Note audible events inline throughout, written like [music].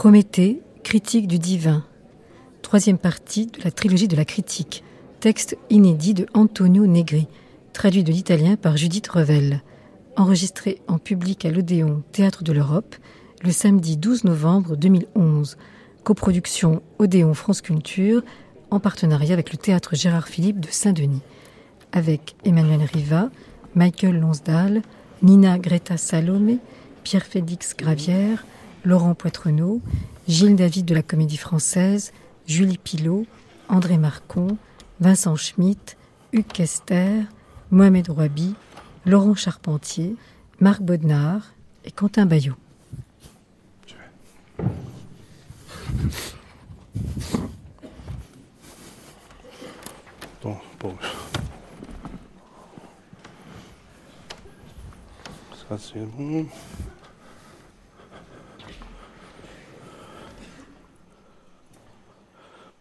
Prométhée, critique du divin. Troisième partie de la trilogie de la critique. Texte inédit de Antonio Negri, traduit de l'italien par Judith Revel. Enregistré en public à l'Odéon Théâtre de l'Europe le samedi 12 novembre 2011. Coproduction Odéon France Culture en partenariat avec le Théâtre Gérard Philippe de Saint-Denis. Avec Emmanuel Riva, Michael Lonsdal, Nina Greta Salomé, Pierre-Félix Gravière, Laurent Poitrenaud, Gilles David de la Comédie Française, Julie Pilot, André Marcon, Vincent Schmitt, Hugues Kester, Mohamed Rouabi, Laurent Charpentier, Marc Bodnard et Quentin Bayot.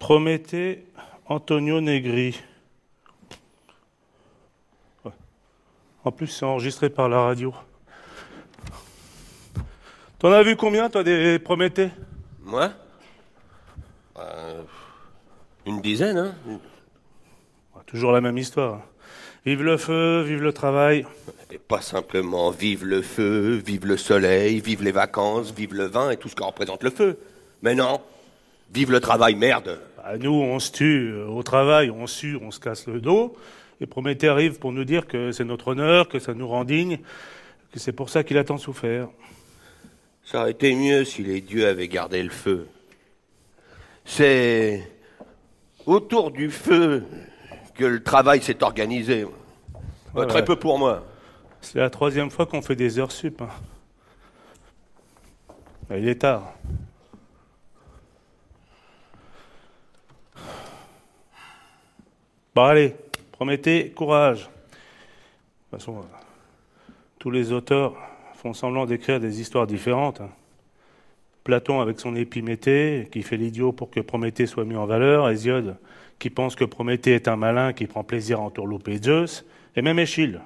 Prométhée Antonio Negri. En plus, c'est enregistré par la radio. T'en as vu combien, toi, des Prométhées Moi? Euh, Une dizaine, hein Toujours la même histoire. Vive le feu, vive le travail. Et pas simplement vive le feu, vive le soleil, vive les vacances, vive le vin et tout ce que représente le feu. Mais non, vive le travail, merde. Bah, nous, on se tue euh, au travail, on sue, on se casse le dos. Et Prométhée arrive pour nous dire que c'est notre honneur, que ça nous rend dignes, que c'est pour ça qu'il a tant souffert. Ça aurait été mieux si les dieux avaient gardé le feu. C'est autour du feu que le travail s'est organisé. Très peu pour moi. C'est la troisième fois qu'on fait des heures sup. Hein. Il est tard. Allez, promettez courage. De toute façon, euh, tous les auteurs font semblant d'écrire des histoires différentes. Hein. Platon avec son Épiméthée, qui fait l'idiot pour que Prométhée soit mis en valeur, Hésiode, qui pense que Prométhée est un malin qui prend plaisir à entourlouper Zeus, et même Échille.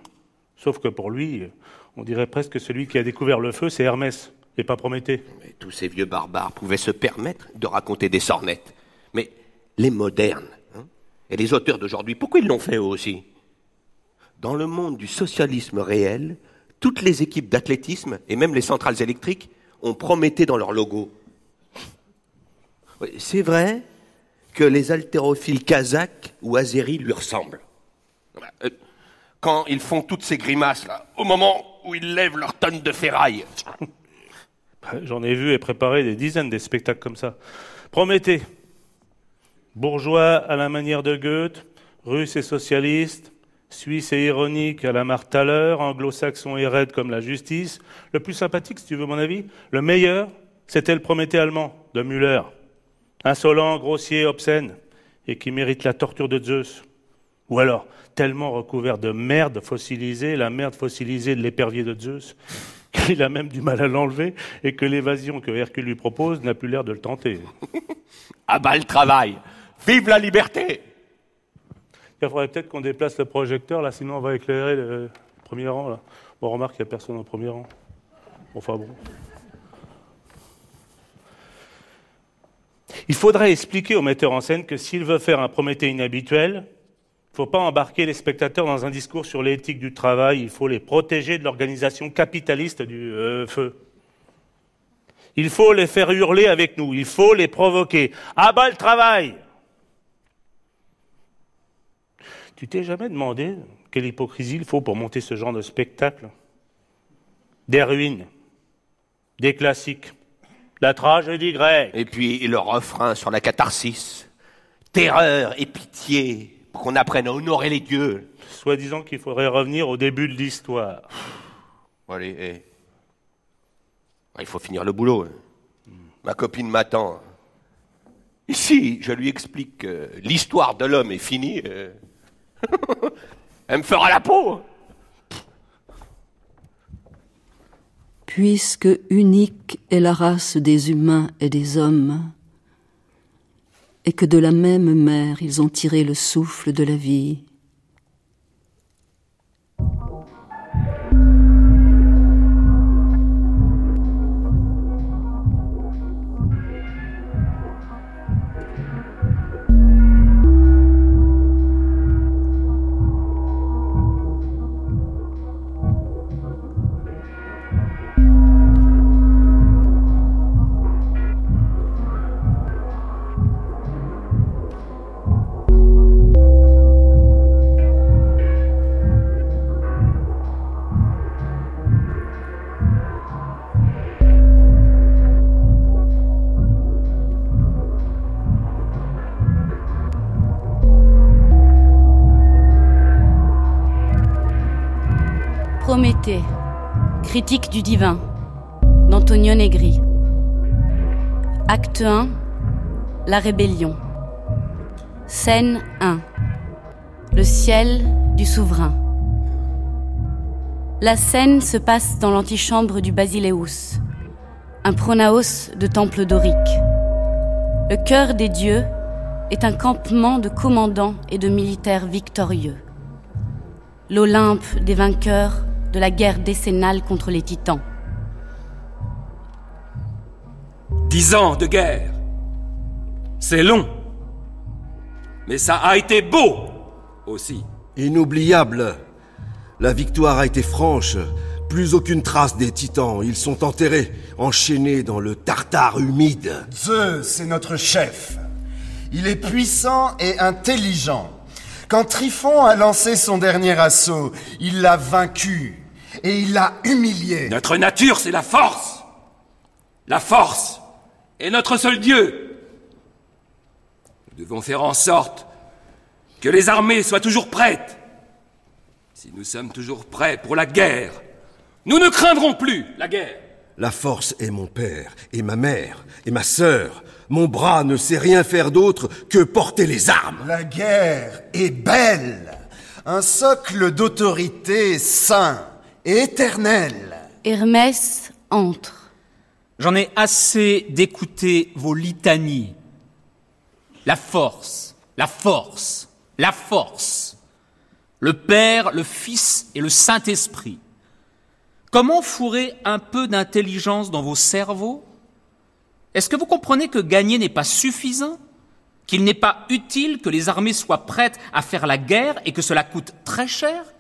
Sauf que pour lui, on dirait presque que celui qui a découvert le feu, c'est Hermès, et pas Prométhée. Tous ces vieux barbares pouvaient se permettre de raconter des sornettes. Mais les modernes, et les auteurs d'aujourd'hui, pourquoi ils l'ont fait eux aussi? Dans le monde du socialisme réel, toutes les équipes d'athlétisme, et même les centrales électriques, ont Prométhée dans leur logo. C'est vrai que les haltérophiles kazakhs ou azéris lui ressemblent. Euh, quand ils font toutes ces grimaces là, au moment où ils lèvent leurs tonnes de ferraille. [laughs] J'en ai vu et préparé des dizaines de spectacles comme ça. Prométhée, bourgeois à la manière de Goethe, russe et socialiste, suisse et ironique à la Marthaler, anglo-saxon et raide comme la justice. Le plus sympathique, si tu veux mon avis, le meilleur, c'était le Prométhée allemand de Müller. Insolent, grossier, obscène, et qui mérite la torture de Zeus. Ou alors, tellement recouvert de merde fossilisée, la merde fossilisée de l'épervier de Zeus, [laughs] qu'il a même du mal à l'enlever et que l'évasion que Hercule lui propose n'a plus l'air de le tenter. [laughs] ah bah le travail Vive la liberté Il faudrait peut-être qu'on déplace le projecteur, là, sinon on va éclairer le premier rang. Là. Bon, remarque, il n'y a personne au premier rang. Enfin bon. Il faudrait expliquer au metteur en scène que s'il veut faire un Prométhée inhabituel, il ne faut pas embarquer les spectateurs dans un discours sur l'éthique du travail, il faut les protéger de l'organisation capitaliste du euh, feu. Il faut les faire hurler avec nous, il faut les provoquer. À bas le travail Tu t'es jamais demandé quelle hypocrisie il faut pour monter ce genre de spectacle? Des ruines, des classiques, la tragédie grecque. Et puis le refrain sur la catharsis. Terreur et pitié pour qu'on apprenne à honorer les dieux. Soi-disant qu'il faudrait revenir au début de l'histoire. allez, eh. il faut finir le boulot. Hein. Ma copine m'attend. Ici, je lui explique que l'histoire de l'homme est finie. Elle me fera la peau. puisque unique est la race des humains et des hommes, et que de la même mère ils ont tiré le souffle de la vie. Du divin d'Antonio Negri. Acte 1, la rébellion. Scène 1, le ciel du souverain. La scène se passe dans l'antichambre du Basileus, un pronaos de temple dorique. Le cœur des dieux est un campement de commandants et de militaires victorieux. L'Olympe des vainqueurs de la guerre décennale contre les titans. Dix ans de guerre. C'est long. Mais ça a été beau aussi. Inoubliable. La victoire a été franche. Plus aucune trace des titans. Ils sont enterrés, enchaînés dans le tartare humide. Zeus est notre chef. Il est puissant et intelligent. Quand Tryphon a lancé son dernier assaut, il l'a vaincu et il l'a humilié. Notre nature, c'est la force. La force est notre seul Dieu. Nous devons faire en sorte que les armées soient toujours prêtes. Si nous sommes toujours prêts pour la guerre, nous ne craindrons plus la guerre. La force est mon père, et ma mère, et ma sœur. Mon bras ne sait rien faire d'autre que porter les armes. La guerre est belle. Un socle d'autorité sain éternel. Hermès entre. J'en ai assez d'écouter vos litanies. La force, la force, la force. Le Père, le Fils et le Saint-Esprit. Comment fourrer un peu d'intelligence dans vos cerveaux? Est-ce que vous comprenez que gagner n'est pas suffisant? Qu'il n'est pas utile que les armées soient prêtes à faire la guerre et que cela coûte très cher?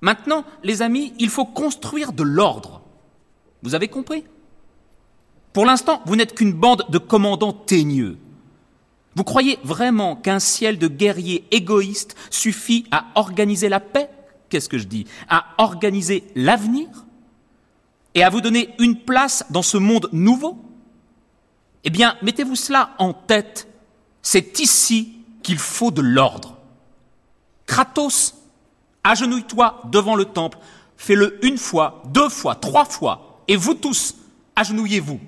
Maintenant, les amis, il faut construire de l'ordre. Vous avez compris? Pour l'instant, vous n'êtes qu'une bande de commandants teigneux. Vous croyez vraiment qu'un ciel de guerriers égoïstes suffit à organiser la paix? Qu'est-ce que je dis? À organiser l'avenir? Et à vous donner une place dans ce monde nouveau? Eh bien, mettez-vous cela en tête. C'est ici qu'il faut de l'ordre. Kratos, agenouille-toi devant le temple. Fais-le une fois, deux fois, trois fois. Et vous tous, agenouillez-vous.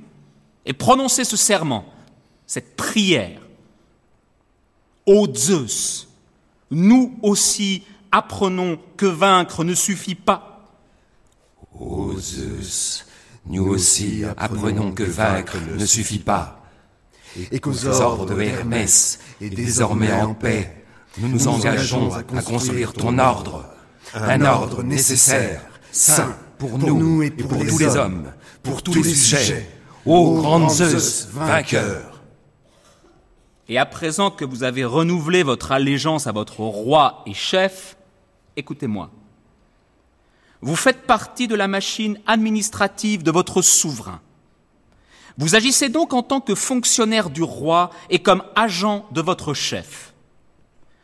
Et prononcez ce serment, cette prière. Ô Zeus, nous aussi apprenons que vaincre ne suffit pas. Ô Zeus, nous aussi apprenons que vaincre ne suffit pas. Et qu'aux ordres de Hermès et désormais en paix, nous nous engageons à construire ton ordre, un ordre nécessaire, sain pour nous et pour tous les hommes, pour tous les sujets, ô grand Zeus vainqueur. Et à présent que vous avez renouvelé votre allégeance à votre roi et chef, écoutez-moi. Vous faites partie de la machine administrative de votre souverain. Vous agissez donc en tant que fonctionnaire du roi et comme agent de votre chef.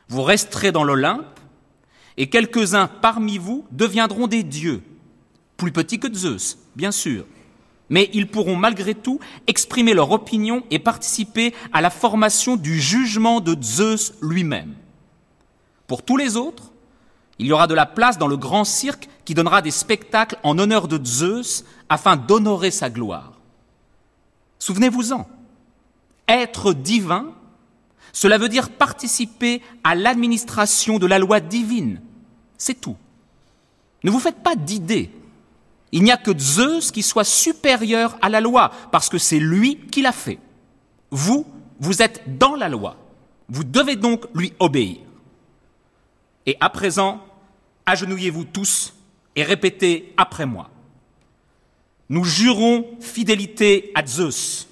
Vous resterez dans l'Olympe et quelques-uns parmi vous deviendront des dieux, plus petits que Zeus, bien sûr, mais ils pourront malgré tout exprimer leur opinion et participer à la formation du jugement de Zeus lui-même. Pour tous les autres, il y aura de la place dans le grand cirque qui donnera des spectacles en honneur de Zeus afin d'honorer sa gloire. Souvenez-vous-en, être divin, cela veut dire participer à l'administration de la loi divine. C'est tout. Ne vous faites pas d'idées. Il n'y a que Zeus qui soit supérieur à la loi, parce que c'est lui qui l'a fait. Vous, vous êtes dans la loi. Vous devez donc lui obéir. Et à présent, agenouillez-vous tous et répétez après moi. Nous jurons fidélité à Zeus.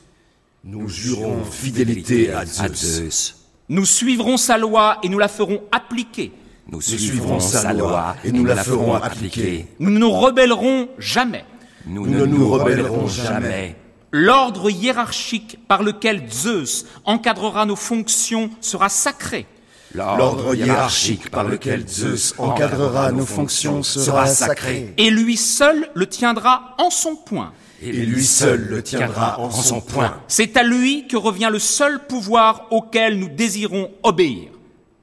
Nous jurons fidélité à Zeus. Nous suivrons sa loi et nous la ferons appliquer. Nous suivrons sa loi et nous la ferons appliquer. Nous ne nous rebellerons jamais. Nous ne nous rebellerons jamais. L'ordre hiérarchique par lequel Zeus encadrera nos fonctions sera sacré. L'ordre hiérarchique par lequel Zeus encadrera nos fonctions sera sacré. Et lui seul le tiendra en son point. Et lui seul le tiendra en son point. C'est à lui que revient le seul pouvoir auquel nous désirons obéir.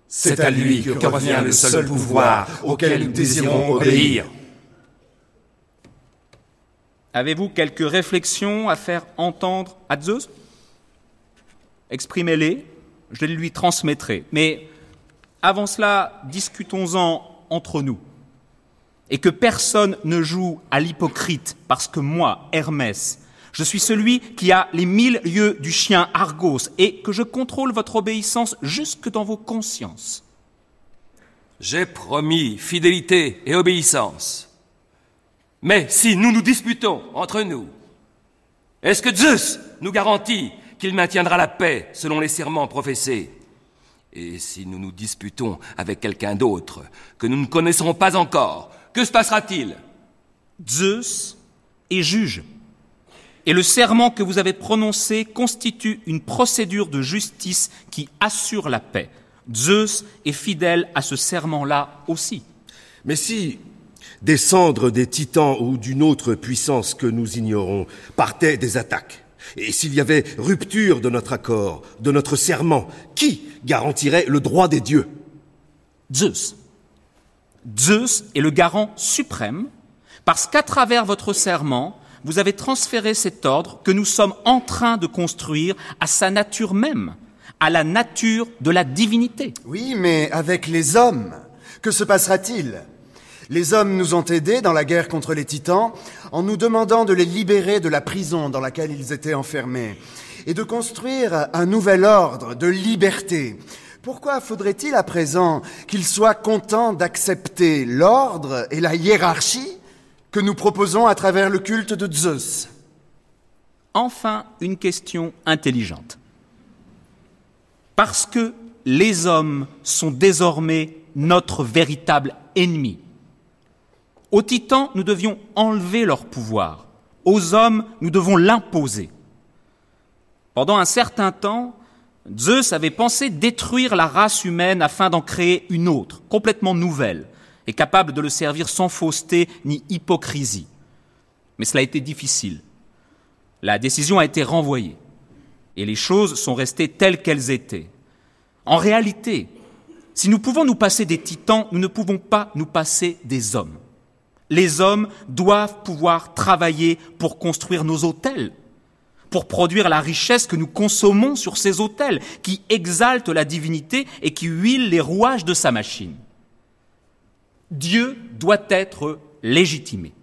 C'est à lui que revient le seul pouvoir auquel nous désirons obéir. Avez-vous quelques réflexions à faire entendre à Zeus? Exprimez-les, je les lui transmettrai. Mais avant cela, discutons-en entre nous. Et que personne ne joue à l'hypocrite, parce que moi, Hermès, je suis celui qui a les mille lieux du chien Argos, et que je contrôle votre obéissance jusque dans vos consciences. J'ai promis fidélité et obéissance. Mais si nous nous disputons entre nous, est-ce que Zeus nous garantit qu'il maintiendra la paix selon les serments professés Et si nous nous disputons avec quelqu'un d'autre que nous ne connaisserons pas encore, que se passera-t-il? Zeus est juge. Et le serment que vous avez prononcé constitue une procédure de justice qui assure la paix. Zeus est fidèle à ce serment-là aussi. Mais si des cendres des titans ou d'une autre puissance que nous ignorons partaient des attaques, et s'il y avait rupture de notre accord, de notre serment, qui garantirait le droit des dieux? Zeus. Zeus est le garant suprême parce qu'à travers votre serment, vous avez transféré cet ordre que nous sommes en train de construire à sa nature même, à la nature de la divinité. Oui, mais avec les hommes, que se passera-t-il? Les hommes nous ont aidés dans la guerre contre les titans en nous demandant de les libérer de la prison dans laquelle ils étaient enfermés et de construire un nouvel ordre de liberté. Pourquoi faudrait-il à présent qu'ils soient contents d'accepter l'ordre et la hiérarchie que nous proposons à travers le culte de Zeus? Enfin, une question intelligente. Parce que les hommes sont désormais notre véritable ennemi. Aux titans, nous devions enlever leur pouvoir. Aux hommes, nous devons l'imposer. Pendant un certain temps, Zeus avait pensé détruire la race humaine afin d'en créer une autre, complètement nouvelle, et capable de le servir sans fausseté ni hypocrisie. Mais cela a été difficile. La décision a été renvoyée, et les choses sont restées telles qu'elles étaient. En réalité, si nous pouvons nous passer des titans, nous ne pouvons pas nous passer des hommes. Les hommes doivent pouvoir travailler pour construire nos hôtels, pour produire la richesse que nous consommons sur ces autels, qui exaltent la divinité et qui huilent les rouages de sa machine. Dieu doit être légitimé.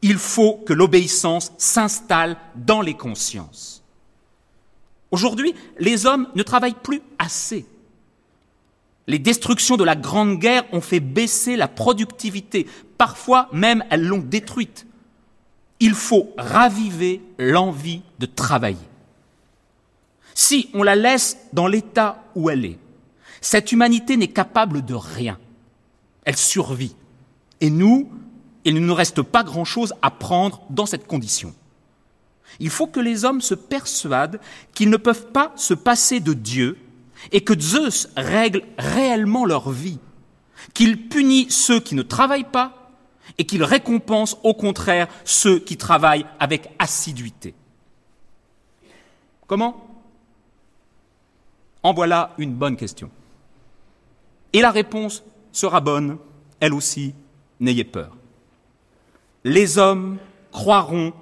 Il faut que l'obéissance s'installe dans les consciences. Aujourd'hui, les hommes ne travaillent plus assez. Les destructions de la Grande Guerre ont fait baisser la productivité. Parfois même, elles l'ont détruite il faut raviver l'envie de travailler. Si on la laisse dans l'état où elle est, cette humanité n'est capable de rien. Elle survit. Et nous, il ne nous reste pas grand-chose à prendre dans cette condition. Il faut que les hommes se persuadent qu'ils ne peuvent pas se passer de Dieu et que Zeus règle réellement leur vie, qu'il punit ceux qui ne travaillent pas et qu'il récompense au contraire ceux qui travaillent avec assiduité. Comment? En voilà une bonne question. Et la réponse sera bonne, elle aussi, n'ayez peur. Les hommes croiront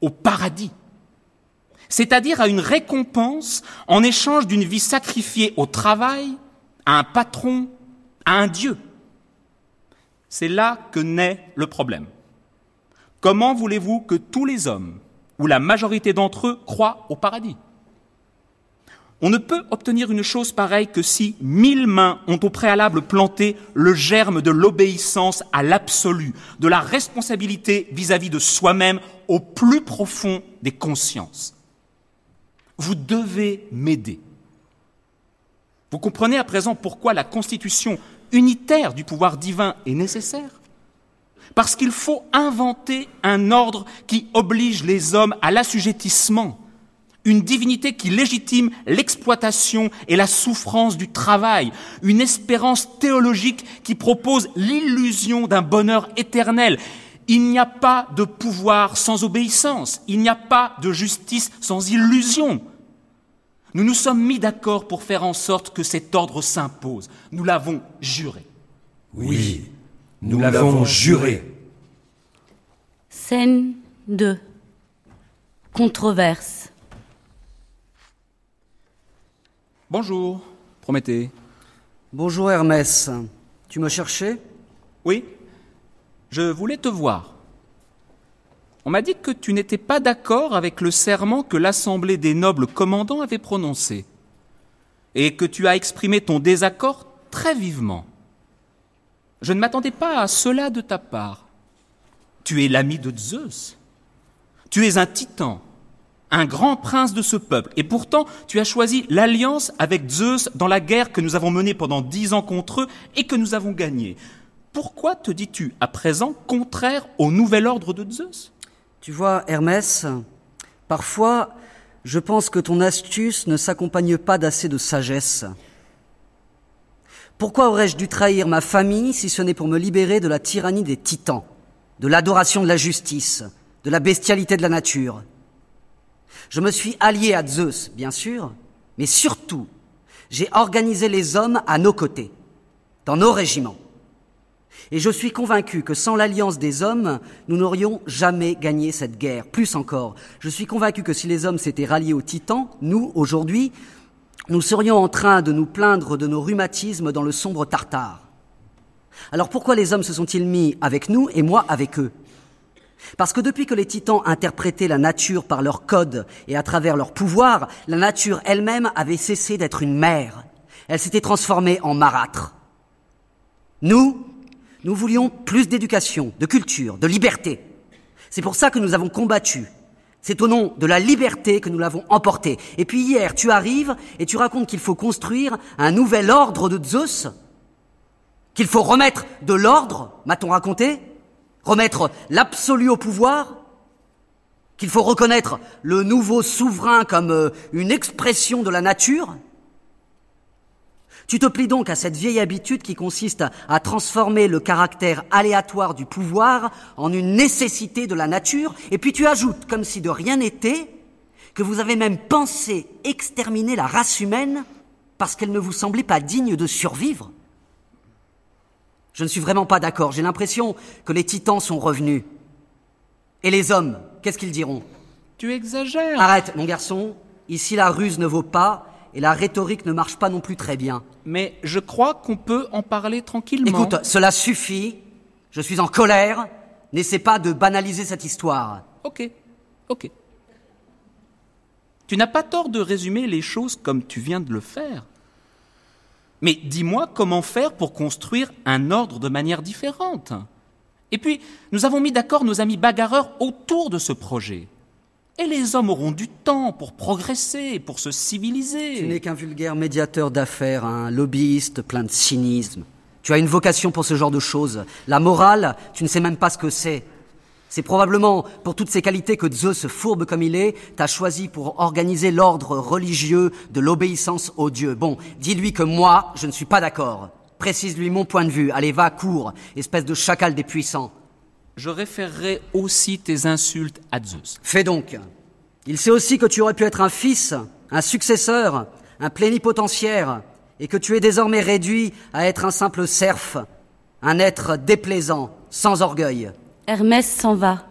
au paradis, c'est-à-dire à une récompense en échange d'une vie sacrifiée au travail, à un patron, à un Dieu. C'est là que naît le problème. Comment voulez-vous que tous les hommes, ou la majorité d'entre eux, croient au paradis? On ne peut obtenir une chose pareille que si mille mains ont au préalable planté le germe de l'obéissance à l'absolu, de la responsabilité vis-à-vis de soi-même au plus profond des consciences. Vous devez m'aider. Vous comprenez à présent pourquoi la Constitution unitaire du pouvoir divin est nécessaire. Parce qu'il faut inventer un ordre qui oblige les hommes à l'assujettissement, une divinité qui légitime l'exploitation et la souffrance du travail, une espérance théologique qui propose l'illusion d'un bonheur éternel. Il n'y a pas de pouvoir sans obéissance, il n'y a pas de justice sans illusion. Nous nous sommes mis d'accord pour faire en sorte que cet ordre s'impose. Nous l'avons juré. Oui, nous l'avons juré. Scène 2. Controverse. Bonjour, Prométhée. Bonjour Hermès. Tu me cherchais? Oui, je voulais te voir. On m'a dit que tu n'étais pas d'accord avec le serment que l'Assemblée des nobles commandants avait prononcé, et que tu as exprimé ton désaccord très vivement. Je ne m'attendais pas à cela de ta part. Tu es l'ami de Zeus. Tu es un titan, un grand prince de ce peuple, et pourtant tu as choisi l'alliance avec Zeus dans la guerre que nous avons menée pendant dix ans contre eux et que nous avons gagnée. Pourquoi te dis-tu à présent contraire au nouvel ordre de Zeus? Tu vois, Hermès, parfois je pense que ton astuce ne s'accompagne pas d'assez de sagesse. Pourquoi aurais-je dû trahir ma famille si ce n'est pour me libérer de la tyrannie des titans, de l'adoration de la justice, de la bestialité de la nature? Je me suis allié à Zeus, bien sûr, mais surtout, j'ai organisé les hommes à nos côtés, dans nos régiments. Et je suis convaincu que sans l'alliance des hommes, nous n'aurions jamais gagné cette guerre. Plus encore, je suis convaincu que si les hommes s'étaient ralliés aux titans, nous, aujourd'hui, nous serions en train de nous plaindre de nos rhumatismes dans le sombre Tartare. Alors pourquoi les hommes se sont-ils mis avec nous et moi avec eux? Parce que depuis que les titans interprétaient la nature par leur code et à travers leur pouvoir, la nature elle-même avait cessé d'être une mère. Elle s'était transformée en marâtre. Nous, nous voulions plus d'éducation, de culture, de liberté. C'est pour ça que nous avons combattu. C'est au nom de la liberté que nous l'avons emporté. Et puis hier, tu arrives et tu racontes qu'il faut construire un nouvel ordre de Zeus Qu'il faut remettre de l'ordre, m'a-t-on raconté Remettre l'absolu au pouvoir Qu'il faut reconnaître le nouveau souverain comme euh, une expression de la nature tu te plies donc à cette vieille habitude qui consiste à transformer le caractère aléatoire du pouvoir en une nécessité de la nature, et puis tu ajoutes, comme si de rien n'était, que vous avez même pensé exterminer la race humaine parce qu'elle ne vous semblait pas digne de survivre. Je ne suis vraiment pas d'accord. J'ai l'impression que les titans sont revenus. Et les hommes, qu'est-ce qu'ils diront? Tu exagères. Arrête, mon garçon. Ici, la ruse ne vaut pas et la rhétorique ne marche pas non plus très bien. Mais je crois qu'on peut en parler tranquillement. Écoute, cela suffit. Je suis en colère. N'essaie pas de banaliser cette histoire. Ok, ok. Tu n'as pas tort de résumer les choses comme tu viens de le faire. Mais dis-moi comment faire pour construire un ordre de manière différente. Et puis, nous avons mis d'accord nos amis bagarreurs autour de ce projet. Et les hommes auront du temps pour progresser, pour se civiliser. Tu n'es qu'un vulgaire médiateur d'affaires, un lobbyiste plein de cynisme. Tu as une vocation pour ce genre de choses. La morale, tu ne sais même pas ce que c'est. C'est probablement pour toutes ces qualités que Zeus, fourbe comme il est, t'a choisi pour organiser l'ordre religieux de l'obéissance aux dieux. Bon, dis-lui que moi, je ne suis pas d'accord. Précise-lui mon point de vue. Allez, va, cours, espèce de chacal des puissants je référerai aussi tes insultes à Zeus. Fais donc. Il sait aussi que tu aurais pu être un fils, un successeur, un plénipotentiaire, et que tu es désormais réduit à être un simple serf, un être déplaisant, sans orgueil. Hermès s'en va,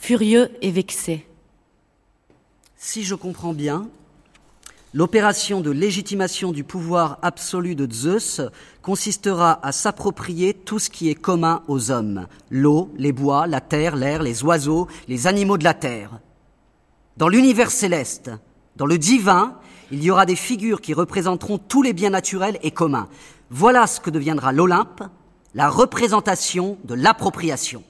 furieux et vexé. Si je comprends bien, L'opération de légitimation du pouvoir absolu de Zeus consistera à s'approprier tout ce qui est commun aux hommes, l'eau, les bois, la terre, l'air, les oiseaux, les animaux de la terre. Dans l'univers céleste, dans le divin, il y aura des figures qui représenteront tous les biens naturels et communs. Voilà ce que deviendra l'Olympe, la représentation de l'appropriation.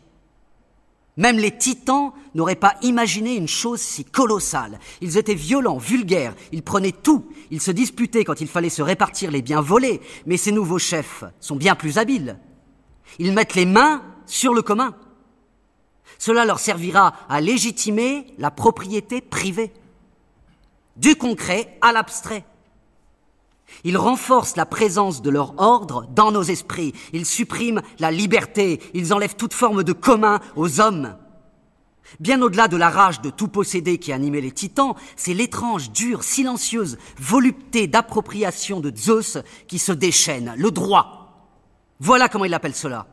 Même les titans n'auraient pas imaginé une chose si colossale. Ils étaient violents, vulgaires, ils prenaient tout, ils se disputaient quand il fallait se répartir les biens volés, mais ces nouveaux chefs sont bien plus habiles. Ils mettent les mains sur le commun. Cela leur servira à légitimer la propriété privée. Du concret à l'abstrait. Ils renforcent la présence de leur ordre dans nos esprits. Ils suppriment la liberté. Ils enlèvent toute forme de commun aux hommes. Bien au-delà de la rage de tout posséder qui animait les titans, c'est l'étrange, dure, silencieuse volupté d'appropriation de Zeus qui se déchaîne, le droit. Voilà comment il appelle cela.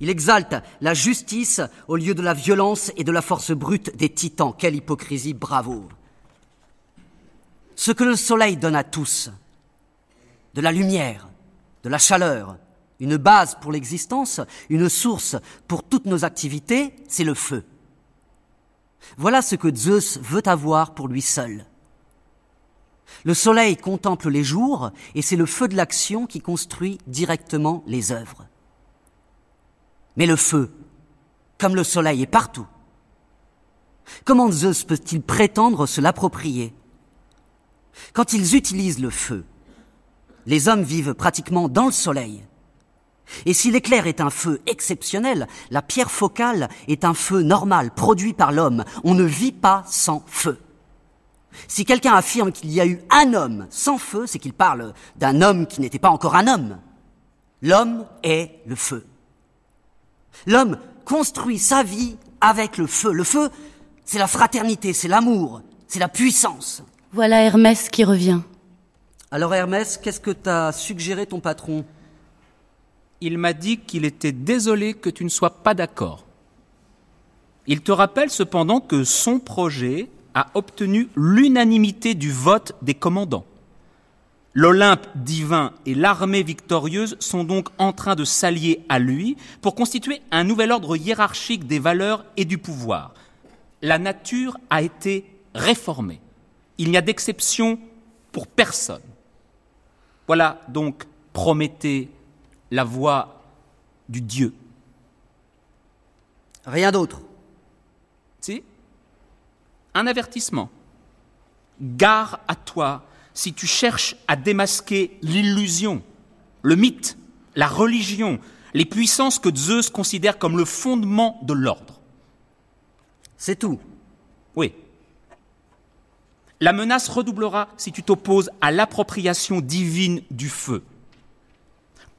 Il exalte la justice au lieu de la violence et de la force brute des titans. Quelle hypocrisie, bravo. Ce que le soleil donne à tous, de la lumière, de la chaleur, une base pour l'existence, une source pour toutes nos activités, c'est le feu. Voilà ce que Zeus veut avoir pour lui seul. Le soleil contemple les jours et c'est le feu de l'action qui construit directement les œuvres. Mais le feu, comme le soleil, est partout. Comment Zeus peut-il prétendre se l'approprier? Quand ils utilisent le feu, les hommes vivent pratiquement dans le soleil. Et si l'éclair est un feu exceptionnel, la pierre focale est un feu normal, produit par l'homme. On ne vit pas sans feu. Si quelqu'un affirme qu'il y a eu un homme sans feu, c'est qu'il parle d'un homme qui n'était pas encore un homme. L'homme est le feu. L'homme construit sa vie avec le feu. Le feu, c'est la fraternité, c'est l'amour, c'est la puissance. Voilà Hermès qui revient. Alors Hermès, qu'est-ce que t'a suggéré ton patron? Il m'a dit qu'il était désolé que tu ne sois pas d'accord. Il te rappelle cependant que son projet a obtenu l'unanimité du vote des commandants. L'Olympe divin et l'armée victorieuse sont donc en train de s'allier à lui pour constituer un nouvel ordre hiérarchique des valeurs et du pouvoir. La nature a été réformée. Il n'y a d'exception pour personne. Voilà donc Prométhée, la voix du Dieu. Rien d'autre. Si? Un avertissement. Gare à toi si tu cherches à démasquer l'illusion, le mythe, la religion, les puissances que Zeus considère comme le fondement de l'ordre. C'est tout. Oui. La menace redoublera si tu t'opposes à l'appropriation divine du feu.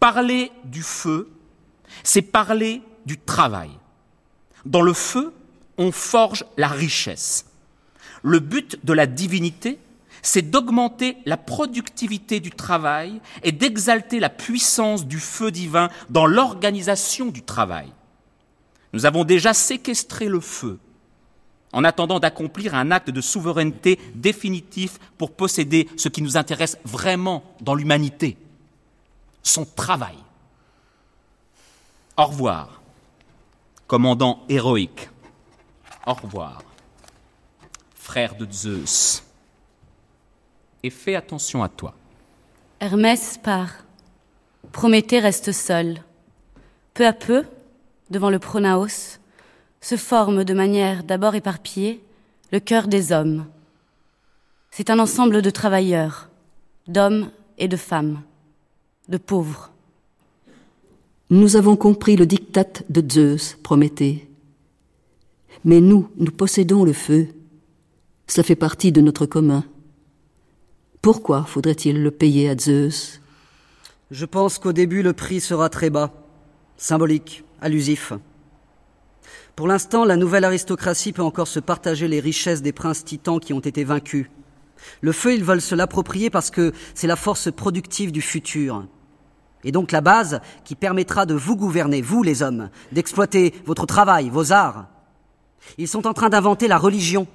Parler du feu, c'est parler du travail. Dans le feu, on forge la richesse. Le but de la divinité, c'est d'augmenter la productivité du travail et d'exalter la puissance du feu divin dans l'organisation du travail. Nous avons déjà séquestré le feu en attendant d'accomplir un acte de souveraineté définitif pour posséder ce qui nous intéresse vraiment dans l'humanité, son travail. Au revoir, commandant héroïque. Au revoir, frère de Zeus et fais attention à toi. Hermès part. Prométhée reste seul. Peu à peu, devant le pronaos, se forme de manière d'abord éparpillée le cœur des hommes. C'est un ensemble de travailleurs, d'hommes et de femmes, de pauvres. Nous avons compris le diktat de Zeus, Prométhée. Mais nous, nous possédons le feu. Cela fait partie de notre commun. Pourquoi faudrait-il le payer à Zeus? Je pense qu'au début le prix sera très bas, symbolique, allusif. Pour l'instant, la nouvelle aristocratie peut encore se partager les richesses des princes titans qui ont été vaincus. Le feu, ils veulent se l'approprier parce que c'est la force productive du futur. Et donc la base qui permettra de vous gouverner, vous les hommes, d'exploiter votre travail, vos arts. Ils sont en train d'inventer la religion,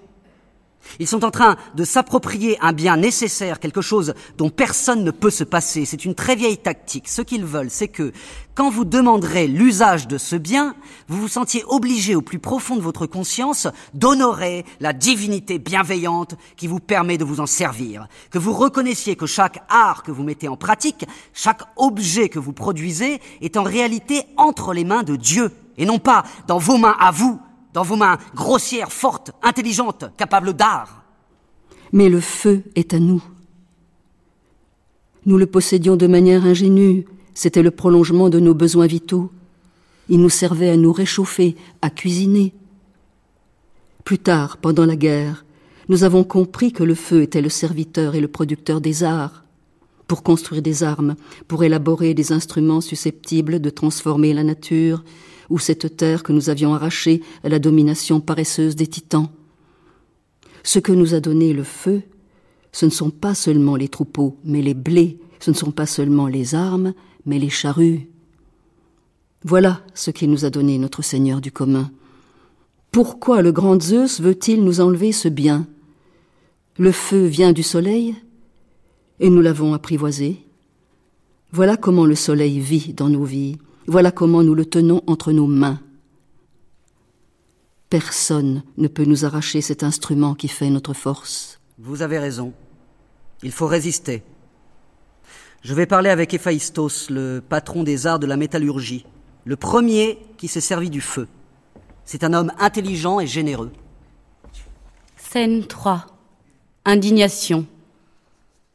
ils sont en train de s'approprier un bien nécessaire, quelque chose dont personne ne peut se passer. C'est une très vieille tactique. Ce qu'ils veulent, c'est que quand vous demanderez l'usage de ce bien, vous vous sentiez obligé au plus profond de votre conscience d'honorer la divinité bienveillante qui vous permet de vous en servir. Que vous reconnaissiez que chaque art que vous mettez en pratique, chaque objet que vous produisez est en réalité entre les mains de Dieu et non pas dans vos mains à vous dans vos mains grossières, fortes, intelligentes, capables d'art. Mais le feu est à nous. Nous le possédions de manière ingénue, c'était le prolongement de nos besoins vitaux. Il nous servait à nous réchauffer, à cuisiner. Plus tard, pendant la guerre, nous avons compris que le feu était le serviteur et le producteur des arts, pour construire des armes, pour élaborer des instruments susceptibles de transformer la nature, ou cette terre que nous avions arrachée à la domination paresseuse des titans. Ce que nous a donné le feu, ce ne sont pas seulement les troupeaux, mais les blés, ce ne sont pas seulement les armes, mais les charrues. Voilà ce qu'il nous a donné notre Seigneur du commun. Pourquoi le grand Zeus veut-il nous enlever ce bien? Le feu vient du soleil, et nous l'avons apprivoisé. Voilà comment le soleil vit dans nos vies, voilà comment nous le tenons entre nos mains. Personne ne peut nous arracher cet instrument qui fait notre force. Vous avez raison. Il faut résister. Je vais parler avec Héphaïstos, le patron des arts de la métallurgie, le premier qui s'est servi du feu. C'est un homme intelligent et généreux. Scène 3. Indignation.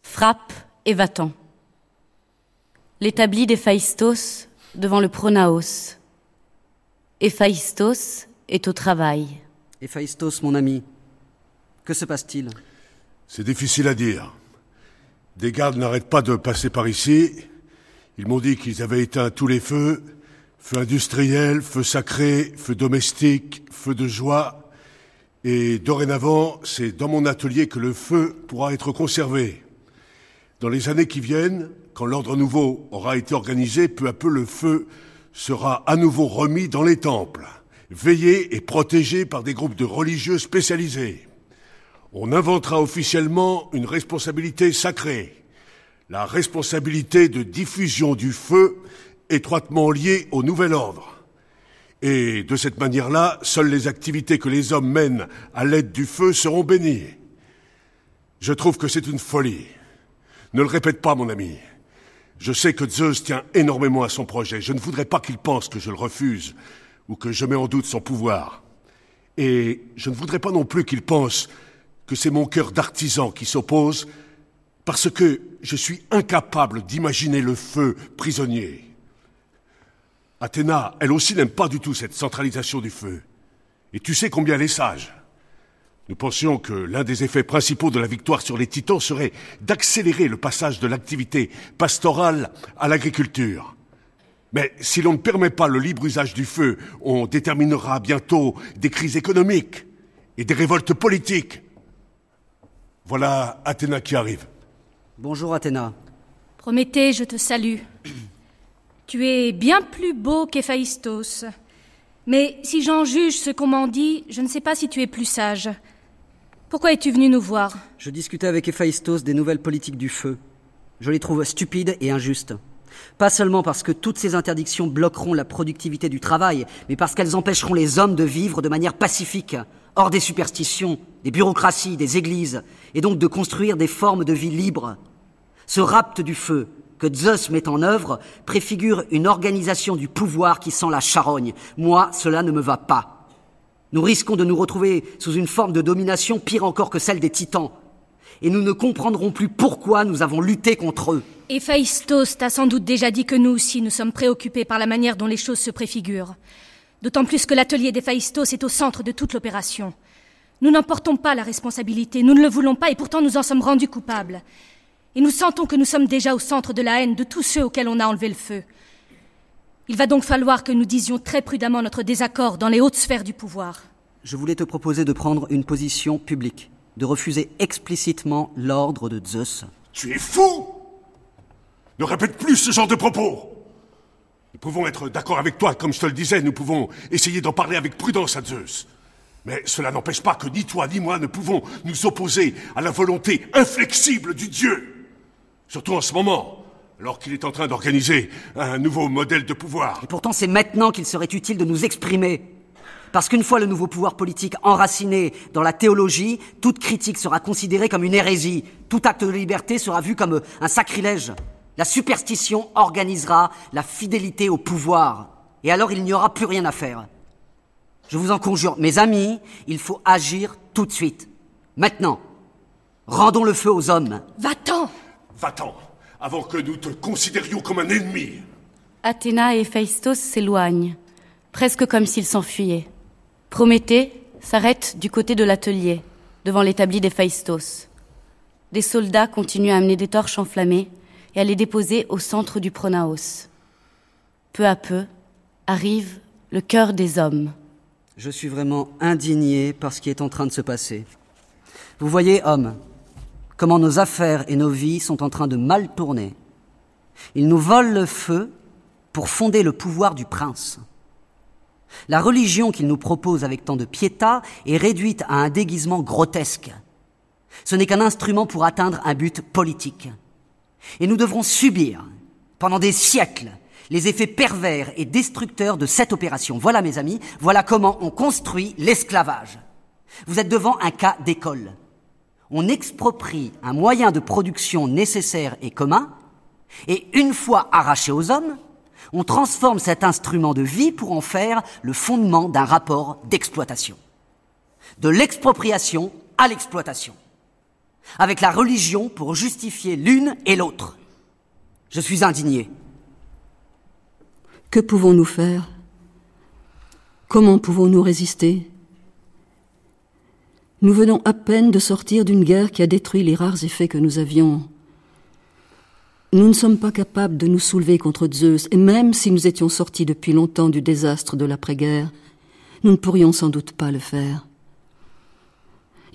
Frappe et va-t'en. L'établi d'Héphaïstos devant le pronaos. Héphaïstos est au travail. Héphaïstos, mon ami, que se passe-t-il? C'est difficile à dire. Des gardes n'arrêtent pas de passer par ici. Ils m'ont dit qu'ils avaient éteint tous les feux. Feu industriel, feu sacré, feu domestique, feu de joie. Et dorénavant, c'est dans mon atelier que le feu pourra être conservé. Dans les années qui viennent, quand l'ordre nouveau aura été organisé, peu à peu le feu sera à nouveau remis dans les temples, veillé et protégé par des groupes de religieux spécialisés. On inventera officiellement une responsabilité sacrée, la responsabilité de diffusion du feu étroitement liée au nouvel ordre. Et de cette manière-là, seules les activités que les hommes mènent à l'aide du feu seront bénies. Je trouve que c'est une folie. Ne le répète pas, mon ami. Je sais que Zeus tient énormément à son projet. Je ne voudrais pas qu'il pense que je le refuse ou que je mets en doute son pouvoir. Et je ne voudrais pas non plus qu'il pense que c'est mon cœur d'artisan qui s'oppose parce que je suis incapable d'imaginer le feu prisonnier. Athéna, elle aussi n'aime pas du tout cette centralisation du feu. Et tu sais combien elle est sage. Nous pensions que l'un des effets principaux de la victoire sur les titans serait d'accélérer le passage de l'activité pastorale à l'agriculture. Mais si l'on ne permet pas le libre usage du feu, on déterminera bientôt des crises économiques et des révoltes politiques. Voilà Athéna qui arrive. Bonjour Athéna. Prométhée, je te salue. [clears throat] Tu es bien plus beau qu'Héphaïstos. Mais si j'en juge ce qu'on m'en dit, je ne sais pas si tu es plus sage. Pourquoi es-tu venu nous voir? Je discutais avec Héphaïstos des nouvelles politiques du feu. Je les trouve stupides et injustes. Pas seulement parce que toutes ces interdictions bloqueront la productivité du travail, mais parce qu'elles empêcheront les hommes de vivre de manière pacifique, hors des superstitions, des bureaucraties, des églises, et donc de construire des formes de vie libres. Ce rapt du feu que Zeus met en œuvre préfigure une organisation du pouvoir qui sent la charogne. Moi, cela ne me va pas. Nous risquons de nous retrouver sous une forme de domination pire encore que celle des titans. Et nous ne comprendrons plus pourquoi nous avons lutté contre eux. Héphaïstos t'a sans doute déjà dit que nous aussi nous sommes préoccupés par la manière dont les choses se préfigurent. D'autant plus que l'atelier d'Héphaïstos est au centre de toute l'opération. Nous n'en portons pas la responsabilité, nous ne le voulons pas et pourtant nous en sommes rendus coupables. Et nous sentons que nous sommes déjà au centre de la haine de tous ceux auxquels on a enlevé le feu. Il va donc falloir que nous disions très prudemment notre désaccord dans les hautes sphères du pouvoir. Je voulais te proposer de prendre une position publique, de refuser explicitement l'ordre de Zeus. Tu es fou Ne répète plus ce genre de propos Nous pouvons être d'accord avec toi, comme je te le disais, nous pouvons essayer d'en parler avec prudence à Zeus. Mais cela n'empêche pas que ni toi ni moi ne pouvons nous opposer à la volonté inflexible du Dieu. Surtout en ce moment, alors qu'il est en train d'organiser un nouveau modèle de pouvoir. Et pourtant, c'est maintenant qu'il serait utile de nous exprimer. Parce qu'une fois le nouveau pouvoir politique enraciné dans la théologie, toute critique sera considérée comme une hérésie. Tout acte de liberté sera vu comme un sacrilège. La superstition organisera la fidélité au pouvoir. Et alors il n'y aura plus rien à faire. Je vous en conjure, mes amis, il faut agir tout de suite. Maintenant. Rendons le feu aux hommes. Va-t'en Va-t'en, avant que nous te considérions comme un ennemi. Athéna et Héphaïstos s'éloignent, presque comme s'ils s'enfuyaient. Prométhée s'arrête du côté de l'atelier, devant l'établi d'Héphaïstos. Des soldats continuent à amener des torches enflammées et à les déposer au centre du pronaos. Peu à peu arrive le cœur des hommes. Je suis vraiment indigné par ce qui est en train de se passer. Vous voyez, hommes, comment nos affaires et nos vies sont en train de mal tourner. Ils nous volent le feu pour fonder le pouvoir du prince. La religion qu'il nous propose avec tant de piéta est réduite à un déguisement grotesque. Ce n'est qu'un instrument pour atteindre un but politique. Et nous devrons subir, pendant des siècles, les effets pervers et destructeurs de cette opération. Voilà, mes amis, voilà comment on construit l'esclavage. Vous êtes devant un cas d'école. On exproprie un moyen de production nécessaire et commun, et une fois arraché aux hommes, on transforme cet instrument de vie pour en faire le fondement d'un rapport d'exploitation. De l'expropriation à l'exploitation. Avec la religion pour justifier l'une et l'autre. Je suis indigné. Que pouvons-nous faire? Comment pouvons-nous résister? Nous venons à peine de sortir d'une guerre qui a détruit les rares effets que nous avions nous ne sommes pas capables de nous soulever contre Zeus, et même si nous étions sortis depuis longtemps du désastre de l'après-guerre, nous ne pourrions sans doute pas le faire.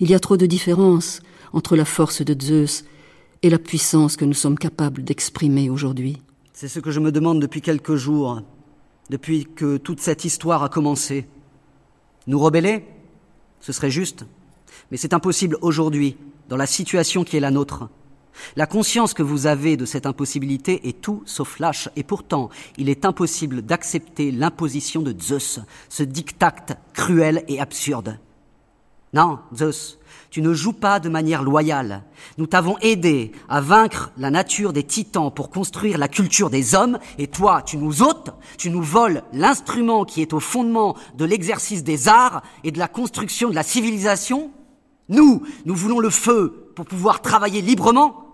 Il y a trop de différence entre la force de Zeus et la puissance que nous sommes capables d'exprimer aujourd'hui. C'est ce que je me demande depuis quelques jours, depuis que toute cette histoire a commencé. Nous rebeller Ce serait juste. Mais c'est impossible aujourd'hui, dans la situation qui est la nôtre. La conscience que vous avez de cette impossibilité est tout sauf lâche, et pourtant il est impossible d'accepter l'imposition de Zeus, ce diktat cruel et absurde. Non, Zeus, tu ne joues pas de manière loyale. Nous t'avons aidé à vaincre la nature des titans pour construire la culture des hommes, et toi, tu nous ôtes, tu nous voles l'instrument qui est au fondement de l'exercice des arts et de la construction de la civilisation. Nous, nous voulons le feu pour pouvoir travailler librement.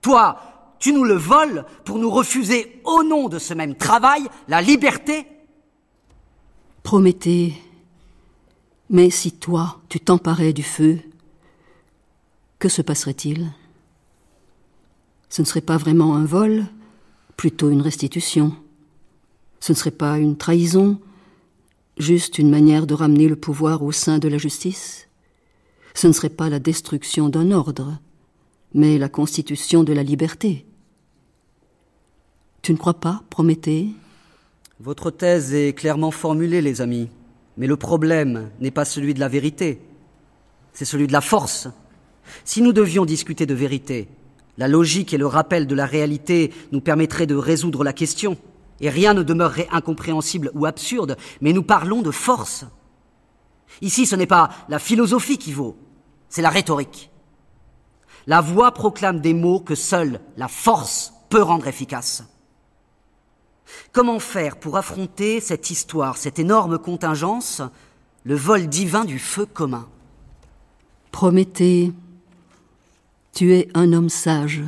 Toi, tu nous le voles pour nous refuser au nom de ce même travail la liberté Prométhée, mais si toi, tu t'emparais du feu, que se passerait-il? Ce ne serait pas vraiment un vol, plutôt une restitution. Ce ne serait pas une trahison, juste une manière de ramener le pouvoir au sein de la justice? Ce ne serait pas la destruction d'un ordre, mais la constitution de la liberté? Tu ne crois pas, Prométhée? Votre thèse est clairement formulée, les amis, mais le problème n'est pas celui de la vérité, c'est celui de la force. Si nous devions discuter de vérité, la logique et le rappel de la réalité nous permettraient de résoudre la question, et rien ne demeurerait incompréhensible ou absurde, mais nous parlons de force. Ici, ce n'est pas la philosophie qui vaut, c'est la rhétorique. La voix proclame des mots que seule la force peut rendre efficaces. Comment faire pour affronter cette histoire, cette énorme contingence, le vol divin du feu commun? Prométhée, tu es un homme sage,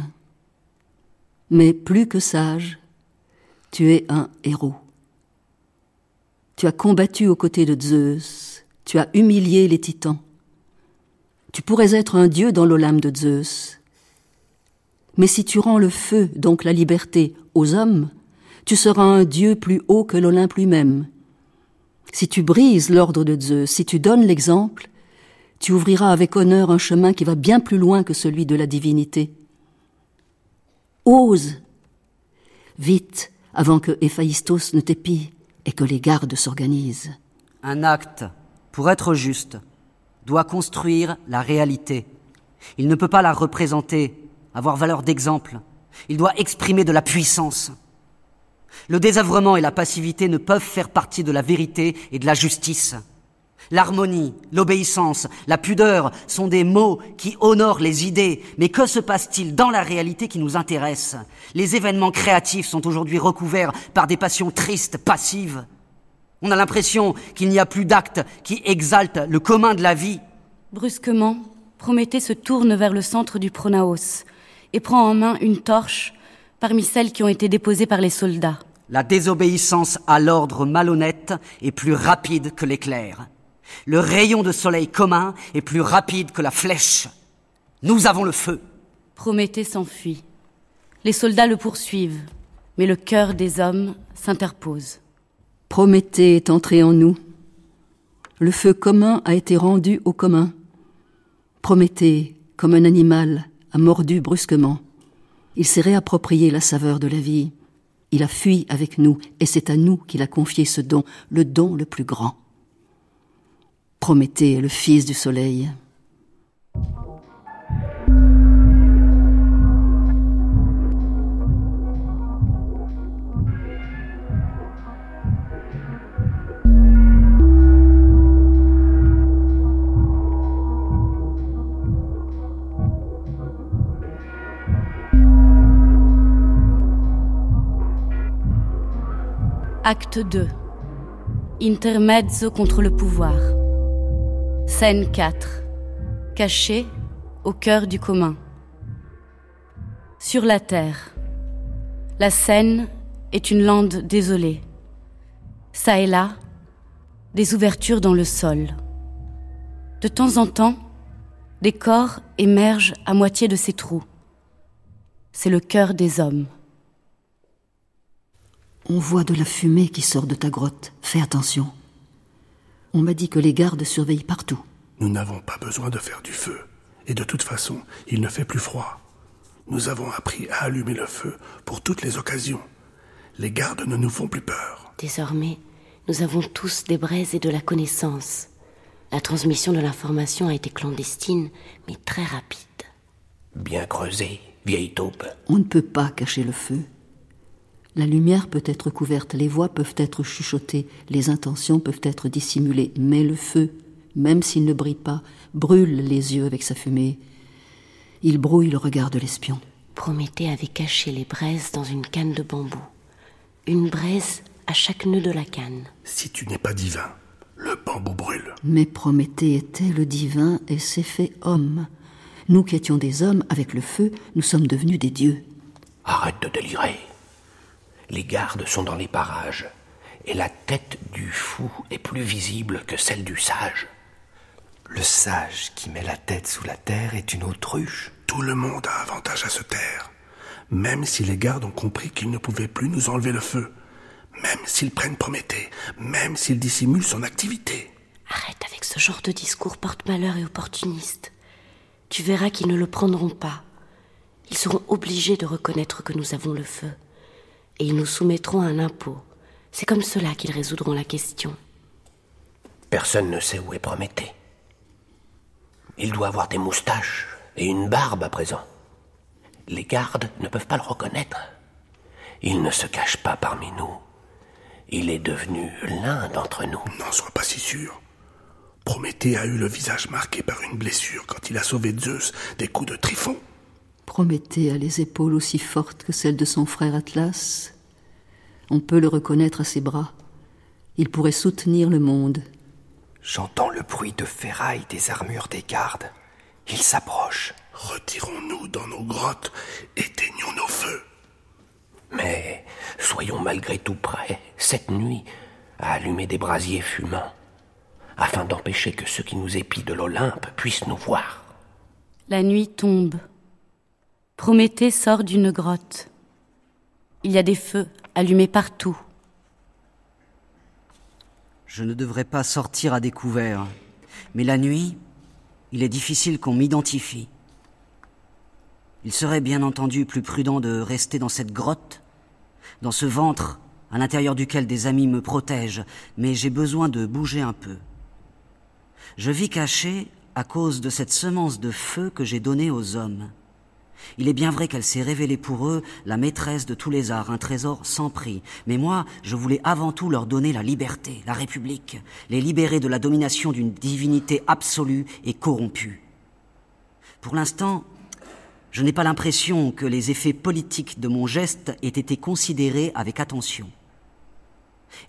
mais plus que sage, tu es un héros. Tu as combattu aux côtés de Zeus, tu as humilié les titans, tu pourrais être un dieu dans l'Olympe de Zeus. Mais si tu rends le feu, donc la liberté, aux hommes, tu seras un dieu plus haut que l'Olympe lui-même. Si tu brises l'ordre de Zeus, si tu donnes l'exemple, tu ouvriras avec honneur un chemin qui va bien plus loin que celui de la divinité. Ose Vite, avant que Héphaïstos ne t'épie et que les gardes s'organisent. Un acte, pour être juste, doit construire la réalité. Il ne peut pas la représenter, avoir valeur d'exemple. Il doit exprimer de la puissance. Le désœuvrement et la passivité ne peuvent faire partie de la vérité et de la justice. L'harmonie, l'obéissance, la pudeur sont des mots qui honorent les idées, mais que se passe-t-il dans la réalité qui nous intéresse? Les événements créatifs sont aujourd'hui recouverts par des passions tristes, passives. On a l'impression qu'il n'y a plus d'actes qui exaltent le commun de la vie. Brusquement, Prométhée se tourne vers le centre du Pronaos et prend en main une torche parmi celles qui ont été déposées par les soldats. La désobéissance à l'ordre malhonnête est plus rapide que l'éclair. Le rayon de soleil commun est plus rapide que la flèche. Nous avons le feu. Prométhée s'enfuit. Les soldats le poursuivent, mais le cœur des hommes s'interpose. Prométhée est entré en nous. Le feu commun a été rendu au commun. Prométhée, comme un animal, a mordu brusquement. Il s'est réapproprié la saveur de la vie. Il a fui avec nous, et c'est à nous qu'il a confié ce don, le don le plus grand. Prométhée le fils du soleil. Acte 2. Intermezzo contre le pouvoir. Scène 4. Caché au cœur du commun. Sur la terre. La Seine est une lande désolée. Ça et là, des ouvertures dans le sol. De temps en temps, des corps émergent à moitié de ces trous. C'est le cœur des hommes. On voit de la fumée qui sort de ta grotte. Fais attention. On m'a dit que les gardes surveillent partout. Nous n'avons pas besoin de faire du feu. Et de toute façon, il ne fait plus froid. Nous avons appris à allumer le feu pour toutes les occasions. Les gardes ne nous font plus peur. Désormais, nous avons tous des braises et de la connaissance. La transmission de l'information a été clandestine, mais très rapide. Bien creusé, vieille taupe. On ne peut pas cacher le feu. La lumière peut être couverte, les voix peuvent être chuchotées, les intentions peuvent être dissimulées, mais le feu, même s'il ne brille pas, brûle les yeux avec sa fumée. Il brouille le regard de l'espion. Prométhée avait caché les braises dans une canne de bambou. Une braise à chaque nœud de la canne. Si tu n'es pas divin, le bambou brûle. Mais Prométhée était le divin et s'est fait homme. Nous qui étions des hommes, avec le feu, nous sommes devenus des dieux. Arrête de délirer. Les gardes sont dans les parages, et la tête du fou est plus visible que celle du sage. Le sage qui met la tête sous la terre est une autruche. Tout le monde a avantage à se taire, même si les gardes ont compris qu'ils ne pouvaient plus nous enlever le feu, même s'ils prennent Prométhée, même s'ils dissimulent son activité. Arrête avec ce genre de discours porte-malheur et opportuniste. Tu verras qu'ils ne le prendront pas. Ils seront obligés de reconnaître que nous avons le feu et ils nous soumettront à un impôt. C'est comme cela qu'ils résoudront la question. Personne ne sait où est Prométhée. Il doit avoir des moustaches et une barbe à présent. Les gardes ne peuvent pas le reconnaître. Il ne se cache pas parmi nous. Il est devenu l'un d'entre nous. N'en sois pas si sûr. Prométhée a eu le visage marqué par une blessure quand il a sauvé Zeus des coups de Tryphon. Prométhée a les épaules aussi fortes que celles de son frère Atlas. On peut le reconnaître à ses bras. Il pourrait soutenir le monde. J'entends le bruit de ferraille des armures des gardes. Ils s'approchent. Retirons-nous dans nos grottes, éteignons nos feux. Mais soyons malgré tout prêts, cette nuit, à allumer des brasiers fumants, afin d'empêcher que ceux qui nous épient de l'Olympe puissent nous voir. La nuit tombe. Prométhée sort d'une grotte. Il y a des feux allumés partout. Je ne devrais pas sortir à découvert, mais la nuit, il est difficile qu'on m'identifie. Il serait bien entendu plus prudent de rester dans cette grotte, dans ce ventre à l'intérieur duquel des amis me protègent, mais j'ai besoin de bouger un peu. Je vis caché à cause de cette semence de feu que j'ai donnée aux hommes. Il est bien vrai qu'elle s'est révélée pour eux la maîtresse de tous les arts, un trésor sans prix. Mais moi, je voulais avant tout leur donner la liberté, la République, les libérer de la domination d'une divinité absolue et corrompue. Pour l'instant, je n'ai pas l'impression que les effets politiques de mon geste aient été considérés avec attention.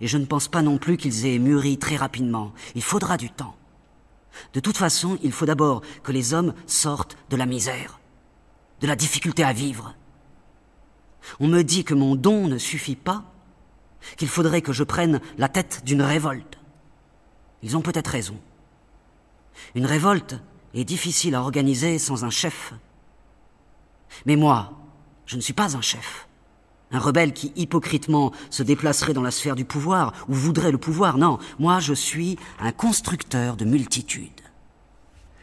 Et je ne pense pas non plus qu'ils aient mûri très rapidement. Il faudra du temps. De toute façon, il faut d'abord que les hommes sortent de la misère de la difficulté à vivre. On me dit que mon don ne suffit pas, qu'il faudrait que je prenne la tête d'une révolte. Ils ont peut-être raison. Une révolte est difficile à organiser sans un chef. Mais moi, je ne suis pas un chef. Un rebelle qui hypocritement se déplacerait dans la sphère du pouvoir ou voudrait le pouvoir. Non, moi je suis un constructeur de multitudes.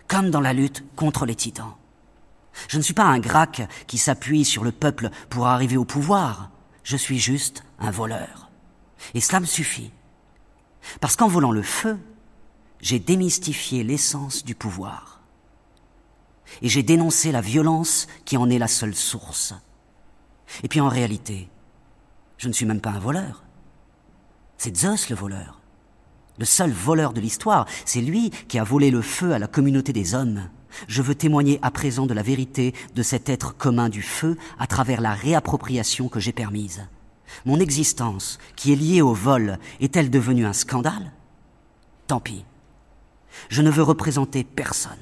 Comme dans la lutte contre les titans. Je ne suis pas un grac qui s'appuie sur le peuple pour arriver au pouvoir. Je suis juste un voleur. Et cela me suffit. Parce qu'en volant le feu, j'ai démystifié l'essence du pouvoir. Et j'ai dénoncé la violence qui en est la seule source. Et puis en réalité, je ne suis même pas un voleur. C'est Zeus le voleur. Le seul voleur de l'histoire, c'est lui qui a volé le feu à la communauté des hommes. Je veux témoigner à présent de la vérité de cet être commun du feu à travers la réappropriation que j'ai permise. Mon existence, qui est liée au vol, est-elle devenue un scandale? Tant pis. Je ne veux représenter personne.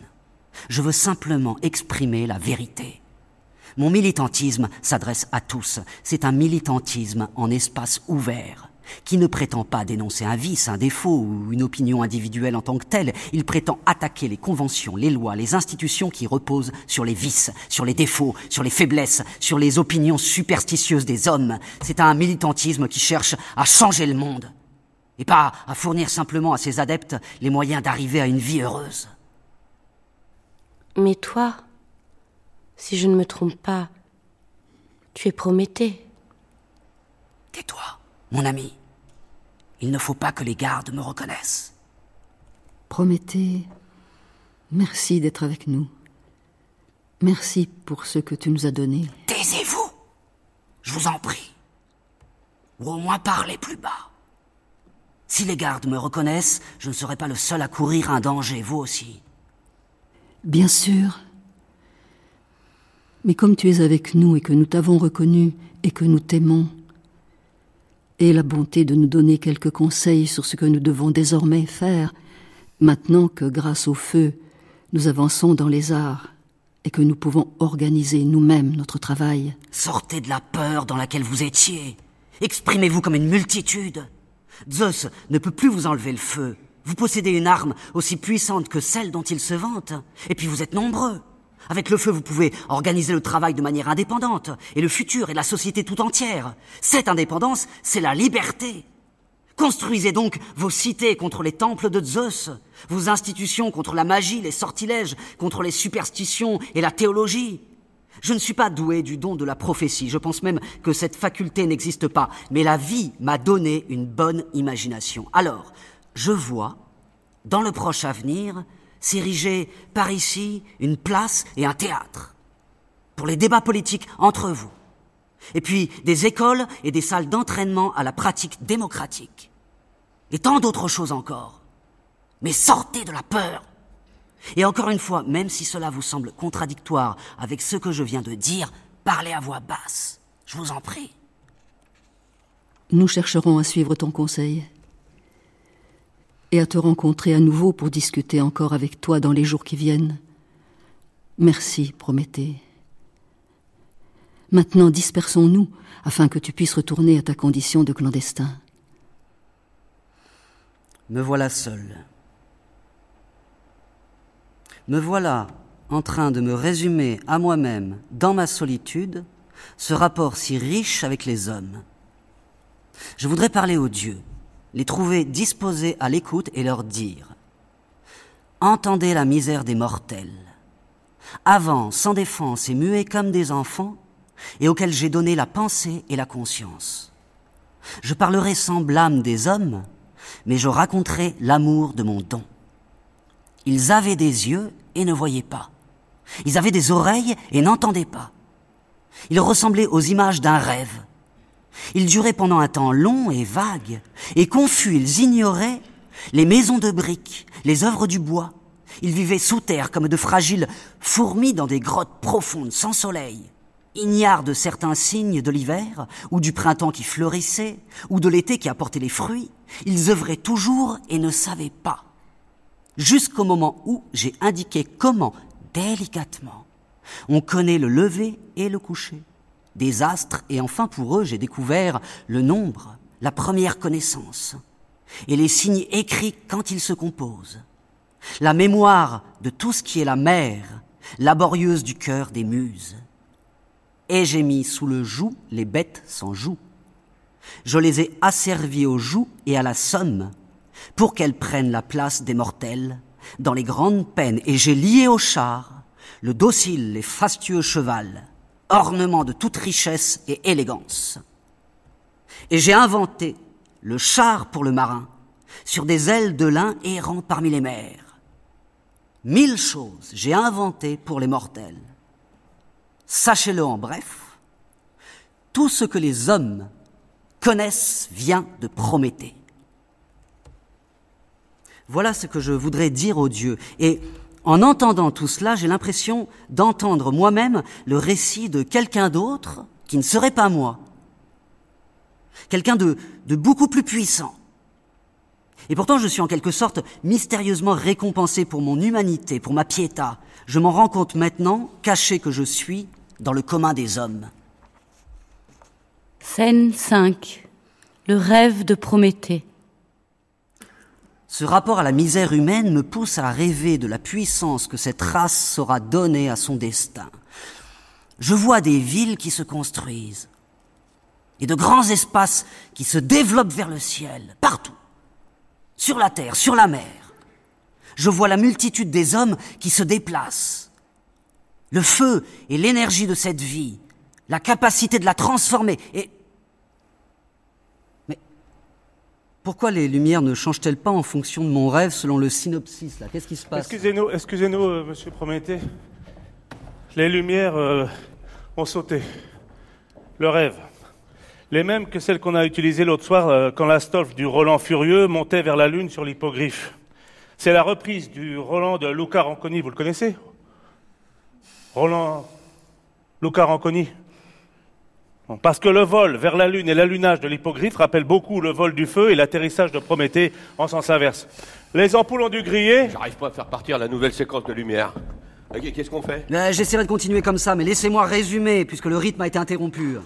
Je veux simplement exprimer la vérité. Mon militantisme s'adresse à tous. C'est un militantisme en espace ouvert qui ne prétend pas dénoncer un vice, un défaut ou une opinion individuelle en tant que telle. Il prétend attaquer les conventions, les lois, les institutions qui reposent sur les vices, sur les défauts, sur les faiblesses, sur les opinions superstitieuses des hommes. C'est un militantisme qui cherche à changer le monde et pas à fournir simplement à ses adeptes les moyens d'arriver à une vie heureuse. Mais toi, si je ne me trompe pas, tu es Prométhée. Tais-toi, mon ami. Il ne faut pas que les gardes me reconnaissent. Prométhée, merci d'être avec nous. Merci pour ce que tu nous as donné. Taisez-vous, je vous en prie. Ou au moins parlez plus bas. Si les gardes me reconnaissent, je ne serai pas le seul à courir un danger, vous aussi. Bien sûr. Mais comme tu es avec nous et que nous t'avons reconnu et que nous t'aimons, aie la bonté de nous donner quelques conseils sur ce que nous devons désormais faire, maintenant que, grâce au feu, nous avançons dans les arts et que nous pouvons organiser nous-mêmes notre travail. Sortez de la peur dans laquelle vous étiez. Exprimez-vous comme une multitude. Zeus ne peut plus vous enlever le feu. Vous possédez une arme aussi puissante que celle dont il se vante. Et puis vous êtes nombreux. Avec le feu, vous pouvez organiser le travail de manière indépendante, et le futur et la société tout entière. Cette indépendance, c'est la liberté. Construisez donc vos cités contre les temples de Zeus, vos institutions contre la magie, les sortilèges, contre les superstitions et la théologie. Je ne suis pas doué du don de la prophétie, je pense même que cette faculté n'existe pas, mais la vie m'a donné une bonne imagination. Alors, je vois, dans le proche avenir, s'ériger par ici une place et un théâtre pour les débats politiques entre vous, et puis des écoles et des salles d'entraînement à la pratique démocratique, et tant d'autres choses encore. Mais sortez de la peur. Et encore une fois, même si cela vous semble contradictoire avec ce que je viens de dire, parlez à voix basse. Je vous en prie. Nous chercherons à suivre ton conseil et à te rencontrer à nouveau pour discuter encore avec toi dans les jours qui viennent. Merci, Prométhée. Maintenant, dispersons-nous afin que tu puisses retourner à ta condition de clandestin. Me voilà seul. Me voilà en train de me résumer à moi-même, dans ma solitude, ce rapport si riche avec les hommes. Je voudrais parler aux dieux, les trouver disposés à l'écoute et leur dire Entendez la misère des mortels. Avant, sans défense et muets comme des enfants, et auxquels j'ai donné la pensée et la conscience. Je parlerai sans blâme des hommes, mais je raconterai l'amour de mon don. Ils avaient des yeux et ne voyaient pas. Ils avaient des oreilles et n'entendaient pas. Ils ressemblaient aux images d'un rêve. Ils duraient pendant un temps long et vague, et confus ils ignoraient les maisons de briques, les œuvres du bois. Ils vivaient sous terre comme de fragiles fourmis dans des grottes profondes sans soleil, ignares de certains signes de l'hiver, ou du printemps qui fleurissait, ou de l'été qui apportait les fruits. Ils œuvraient toujours et ne savaient pas. Jusqu'au moment où j'ai indiqué comment, délicatement, on connaît le lever et le coucher des astres, et enfin pour eux j'ai découvert le nombre, la première connaissance, et les signes écrits quand ils se composent, la mémoire de tout ce qui est la mère, laborieuse du cœur des muses. Et j'ai mis sous le joug les bêtes sans joug. Je les ai asservies au joug et à la somme, pour qu'elles prennent la place des mortels dans les grandes peines, et j'ai lié au char le docile et fastueux cheval, ornement de toute richesse et élégance. Et j'ai inventé le char pour le marin, sur des ailes de lin errant parmi les mers. Mille choses j'ai inventées pour les mortels. Sachez-le en bref, tout ce que les hommes connaissent vient de Prométhée. Voilà ce que je voudrais dire aux dieux. Et en entendant tout cela, j'ai l'impression d'entendre moi-même le récit de quelqu'un d'autre qui ne serait pas moi. Quelqu'un de, beaucoup plus puissant. Et pourtant, je suis en quelque sorte mystérieusement récompensé pour mon humanité, pour ma piéta. Je m'en rends compte maintenant, caché que je suis dans le commun des hommes. Scène 5. Le rêve de Prométhée. Ce rapport à la misère humaine me pousse à rêver de la puissance que cette race saura donner à son destin. Je vois des villes qui se construisent et de grands espaces qui se développent vers le ciel, partout, sur la terre, sur la mer. Je vois la multitude des hommes qui se déplacent. Le feu et l'énergie de cette vie, la capacité de la transformer et Pourquoi les lumières ne changent-elles pas en fonction de mon rêve selon le synopsis Qu'est-ce qui se passe? Excusez-nous, excusez-nous, euh, monsieur Prométhée. Les lumières euh, ont sauté. Le rêve. Les mêmes que celles qu'on a utilisées l'autre soir euh, quand la du Roland furieux montait vers la lune sur l'hippogriffe. C'est la reprise du Roland de Luca Ranconi, vous le connaissez? Roland Luca Ranconi? Parce que le vol vers la Lune et l'allunage de l'hippogriffe rappellent beaucoup le vol du feu et l'atterrissage de Prométhée en sens inverse. Les ampoules ont dû griller. J'arrive pas à faire partir la nouvelle séquence de lumière. Qu'est-ce qu'on fait? Euh, J'essaierai de continuer comme ça, mais laissez-moi résumer, puisque le rythme a été interrompu.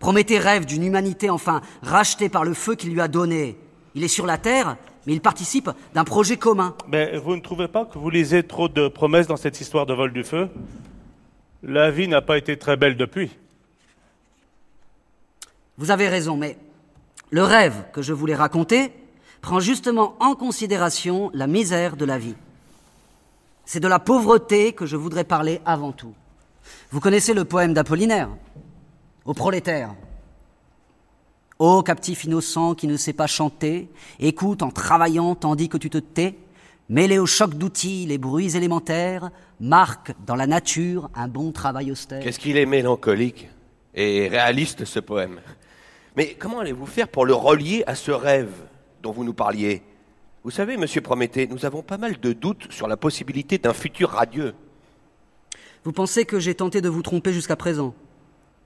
Prométhée rêve d'une humanité enfin rachetée par le feu qu'il lui a donné. Il est sur la Terre, mais il participe d'un projet commun. Mais vous ne trouvez pas que vous lisez trop de promesses dans cette histoire de vol du feu? La vie n'a pas été très belle depuis. Vous avez raison, mais le rêve que je voulais raconter prend justement en considération la misère de la vie. C'est de la pauvreté que je voudrais parler avant tout. Vous connaissez le poème d'Apollinaire Au prolétaire. Ô captif innocent qui ne sait pas chanter, écoute en travaillant tandis que tu te tais, mêlé au choc d'outils les bruits élémentaires, marque dans la nature un bon travail austère. Qu'est-ce qu'il est mélancolique et réaliste ce poème? Mais comment allez-vous faire pour le relier à ce rêve dont vous nous parliez? Vous savez, monsieur Prométhée, nous avons pas mal de doutes sur la possibilité d'un futur radieux. Vous pensez que j'ai tenté de vous tromper jusqu'à présent?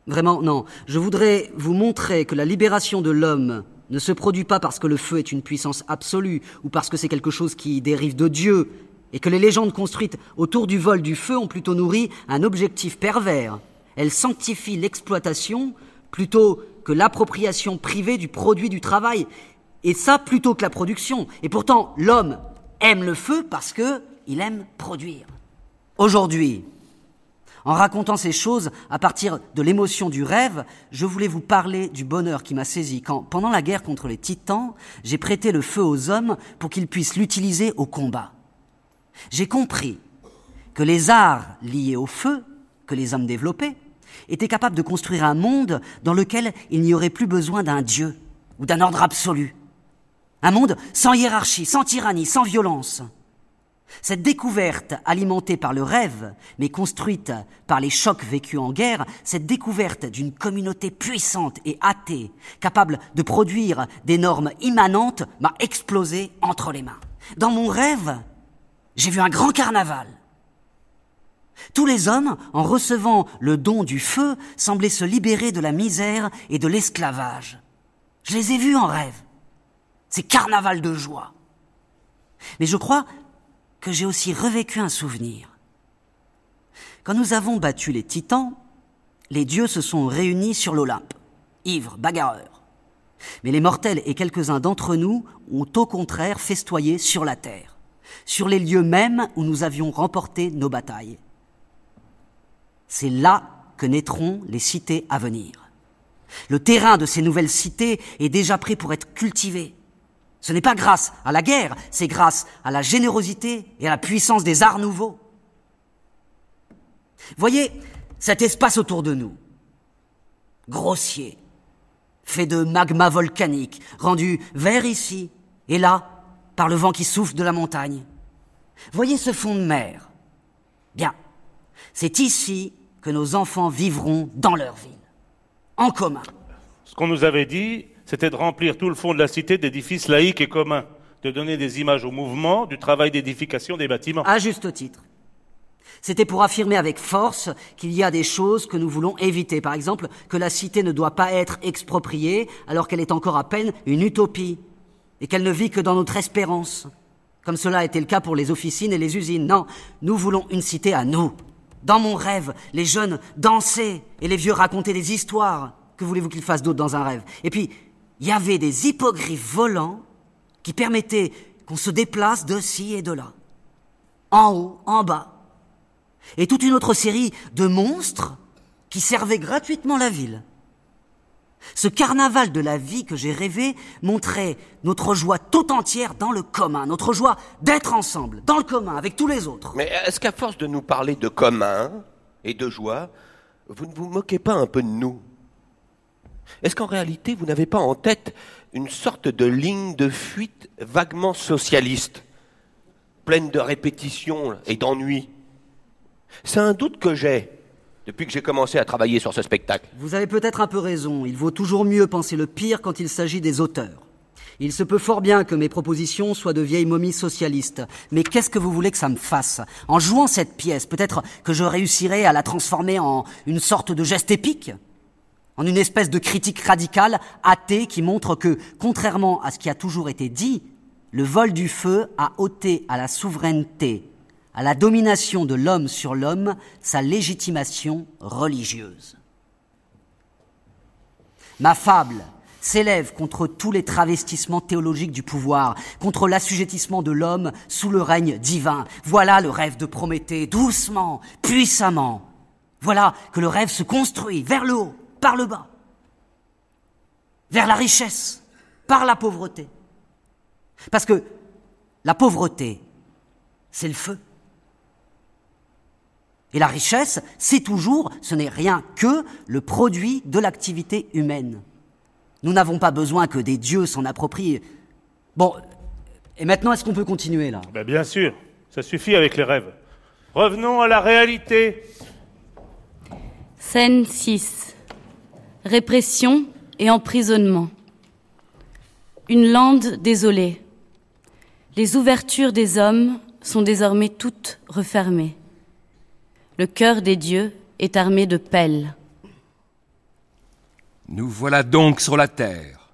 Vraiment, non. Je voudrais vous montrer que la libération de l'homme ne se produit pas parce que le feu est une puissance absolue ou parce que c'est quelque chose qui dérive de Dieu, et que les légendes construites autour du vol du feu ont plutôt nourri un objectif pervers. Elles sanctifient l'exploitation plutôt que l'appropriation privée du produit du travail. Et ça plutôt que la production. Et pourtant, l'homme aime le feu parce que il aime produire. Aujourd'hui, en racontant ces choses à partir de l'émotion du rêve, je voulais vous parler du bonheur qui m'a saisi quand, pendant la guerre contre les titans, j'ai prêté le feu aux hommes pour qu'ils puissent l'utiliser au combat. J'ai compris que les arts liés au feu que les hommes développaient était capable de construire un monde dans lequel il n'y aurait plus besoin d'un Dieu ou d'un ordre absolu. Un monde sans hiérarchie, sans tyrannie, sans violence. Cette découverte, alimentée par le rêve, mais construite par les chocs vécus en guerre, cette découverte d'une communauté puissante et athée, capable de produire des normes immanentes, m'a explosé entre les mains. Dans mon rêve, j'ai vu un grand carnaval. Tous les hommes, en recevant le don du feu, semblaient se libérer de la misère et de l'esclavage. Je les ai vus en rêve. C'est carnaval de joie. Mais je crois que j'ai aussi revécu un souvenir. Quand nous avons battu les titans, les dieux se sont réunis sur l'Olympe, ivres, bagarreurs. Mais les mortels et quelques-uns d'entre nous ont au contraire festoyé sur la terre, sur les lieux mêmes où nous avions remporté nos batailles. C'est là que naîtront les cités à venir. Le terrain de ces nouvelles cités est déjà prêt pour être cultivé. Ce n'est pas grâce à la guerre, c'est grâce à la générosité et à la puissance des arts nouveaux. Voyez cet espace autour de nous. Grossier, fait de magma volcanique, rendu vert ici et là par le vent qui souffle de la montagne. Voyez ce fond de mer. Bien, c'est ici que nos enfants vivront dans leur ville, en commun. Ce qu'on nous avait dit, c'était de remplir tout le fond de la cité d'édifices laïques et communs, de donner des images au mouvement du travail d'édification des bâtiments. À juste titre. C'était pour affirmer avec force qu'il y a des choses que nous voulons éviter. Par exemple, que la cité ne doit pas être expropriée alors qu'elle est encore à peine une utopie et qu'elle ne vit que dans notre espérance. Comme cela a été le cas pour les officines et les usines. Non, nous voulons une cité à nous. Dans mon rêve, les jeunes dansaient et les vieux racontaient des histoires. Que voulez-vous qu'ils fassent d'autre dans un rêve? Et puis, il y avait des hippogriffes volants qui permettaient qu'on se déplace de ci et de là. En haut, en bas, et toute une autre série de monstres qui servaient gratuitement la ville. Ce carnaval de la vie que j'ai rêvé montrait notre joie tout entière dans le commun, notre joie d'être ensemble, dans le commun, avec tous les autres. Mais est-ce qu'à force de nous parler de commun et de joie, vous ne vous moquez pas un peu de nous? Est-ce qu'en réalité, vous n'avez pas en tête une sorte de ligne de fuite vaguement socialiste, pleine de répétitions et d'ennuis? C'est un doute que j'ai depuis que j'ai commencé à travailler sur ce spectacle. Vous avez peut-être un peu raison. Il vaut toujours mieux penser le pire quand il s'agit des auteurs. Il se peut fort bien que mes propositions soient de vieilles momies socialistes. Mais qu'est-ce que vous voulez que ça me fasse? En jouant cette pièce, peut-être que je réussirai à la transformer en une sorte de geste épique? En une espèce de critique radicale, athée, qui montre que, contrairement à ce qui a toujours été dit, le vol du feu a ôté à la souveraineté à la domination de l'homme sur l'homme sa légitimation religieuse. Ma fable s'élève contre tous les travestissements théologiques du pouvoir, contre l'assujettissement de l'homme sous le règne divin. Voilà le rêve de Prométhée, doucement, puissamment. Voilà que le rêve se construit vers le haut, par le bas, vers la richesse, par la pauvreté. Parce que la pauvreté, c'est le feu. Et la richesse, c'est toujours, ce n'est rien que le produit de l'activité humaine. Nous n'avons pas besoin que des dieux s'en approprient. Bon, et maintenant, est-ce qu'on peut continuer là? Ben Bien sûr, ça suffit avec les rêves. Revenons à la réalité. Scène 6. Répression et emprisonnement. Une lande désolée. Les ouvertures des hommes sont désormais toutes refermées le cœur des dieux est armé de pelles. Nous voilà donc sur la terre.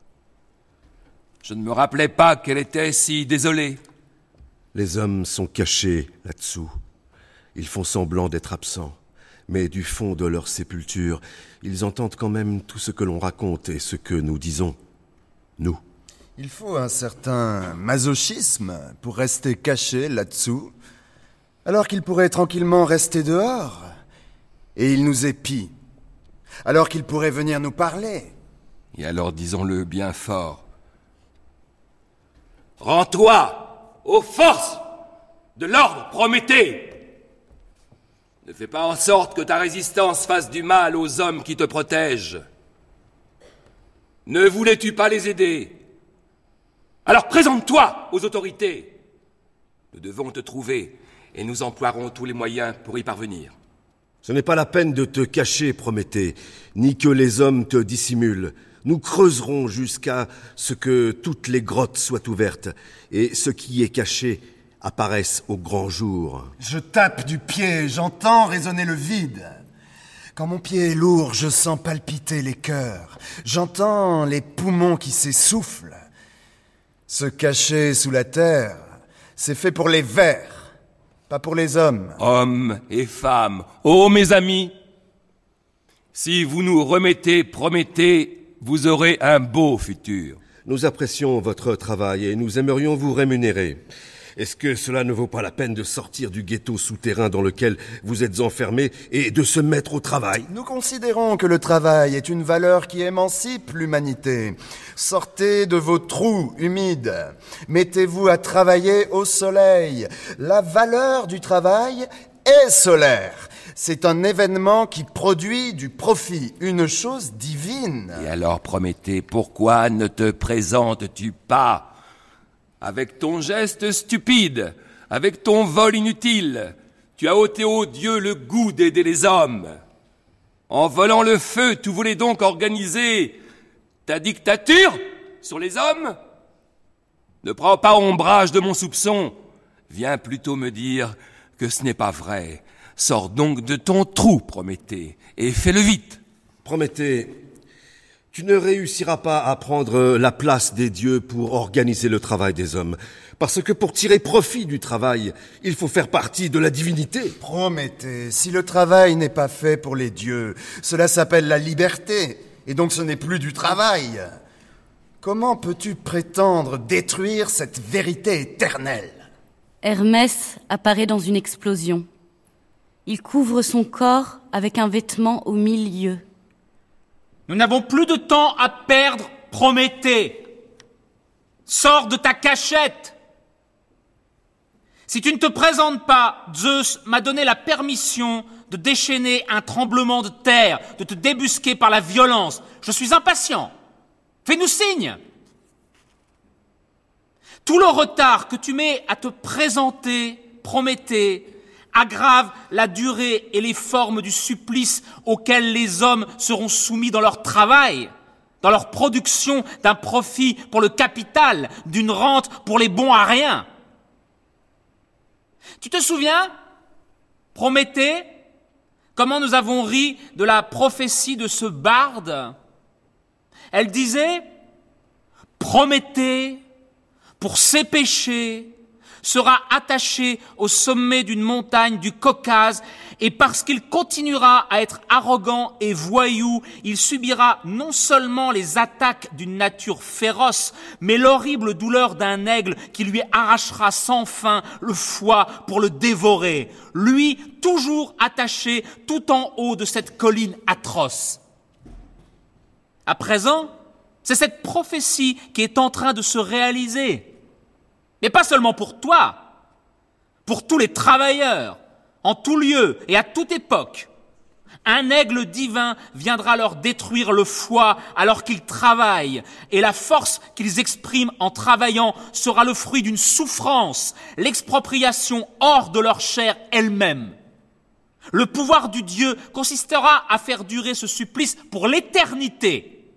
Je ne me rappelais pas qu'elle était si désolée. Les hommes sont cachés là-dessous. Ils font semblant d'être absents, mais du fond de leur sépulture, ils entendent quand même tout ce que l'on raconte et ce que nous disons, nous. Il faut un certain masochisme pour rester caché là-dessous alors qu'il pourrait tranquillement rester dehors. Et il nous épie, alors qu'il pourrait venir nous parler. Et alors disons-le bien fort. Rends-toi aux forces de l'ordre Prométhée. Ne fais pas en sorte que ta résistance fasse du mal aux hommes qui te protègent. Ne voulais-tu pas les aider? Alors présente-toi aux autorités. Nous devons te trouver et nous emploierons tous les moyens pour y parvenir. Ce n'est pas la peine de te cacher, Prométhée, ni que les hommes te dissimulent. Nous creuserons jusqu'à ce que toutes les grottes soient ouvertes, et ce qui est caché apparaisse au grand jour. Je tape du pied, j'entends résonner le vide. Quand mon pied est lourd, je sens palpiter les cœurs. J'entends les poumons qui s'essoufflent. Se cacher sous la terre, c'est fait pour les vers pas pour les hommes. Hommes et femmes, ô mes amis, si vous nous remettez, promettez, vous aurez un beau futur. Nous apprécions votre travail et nous aimerions vous rémunérer. Est-ce que cela ne vaut pas la peine de sortir du ghetto souterrain dans lequel vous êtes enfermés et de se mettre au travail? Nous considérons que le travail est une valeur qui émancipe l'humanité. Sortez de vos trous humides. Mettez-vous à travailler au soleil. La valeur du travail est solaire. C'est un événement qui produit du profit, une chose divine. Et alors, Prométhée, pourquoi ne te présentes-tu pas? Avec ton geste stupide, avec ton vol inutile Tu as ôté au Dieu le goût d'aider les hommes. En volant le feu, tu voulais donc organiser ta dictature sur les hommes? Ne prends pas ombrage de mon soupçon. Viens plutôt me dire que ce n'est pas vrai. Sors donc de ton trou, Prométhée, et fais-le vite. Prométhée, tu ne réussiras pas à prendre la place des dieux pour organiser le travail des hommes. Parce que pour tirer profit du travail, il faut faire partie de la divinité. Prométhée, si le travail n'est pas fait pour les dieux, cela s'appelle la liberté, et donc ce n'est plus du travail. Comment peux-tu prétendre détruire cette vérité éternelle? Hermès apparaît dans une explosion. Il couvre son corps avec un vêtement au milieu. Nous n'avons plus de temps à perdre, Prométhée. Sors de ta cachette. Si tu ne te présentes pas, Zeus m'a donné la permission de déchaîner un tremblement de terre, de te débusquer par la violence. Je suis impatient. Fais-nous signe. Tout le retard que tu mets à te présenter, Prométhée, aggrave la durée et les formes du supplice auquel les hommes seront soumis dans leur travail, dans leur production d'un profit pour le capital, d'une rente pour les bons à rien. Tu te souviens, Prométhée, comment nous avons ri de la prophétie de ce barde? Elle disait, Prométhée, pour ses péchés, sera attaché au sommet d'une montagne du Caucase et parce qu'il continuera à être arrogant et voyou, il subira non seulement les attaques d'une nature féroce, mais l'horrible douleur d'un aigle qui lui arrachera sans fin le foie pour le dévorer, lui toujours attaché tout en haut de cette colline atroce. À présent, c'est cette prophétie qui est en train de se réaliser. Et pas seulement pour toi, pour tous les travailleurs, en tout lieu et à toute époque. Un aigle divin viendra leur détruire le foie alors qu'ils travaillent, et la force qu'ils expriment en travaillant sera le fruit d'une souffrance, l'expropriation hors de leur chair elle-même. Le pouvoir du Dieu consistera à faire durer ce supplice pour l'éternité.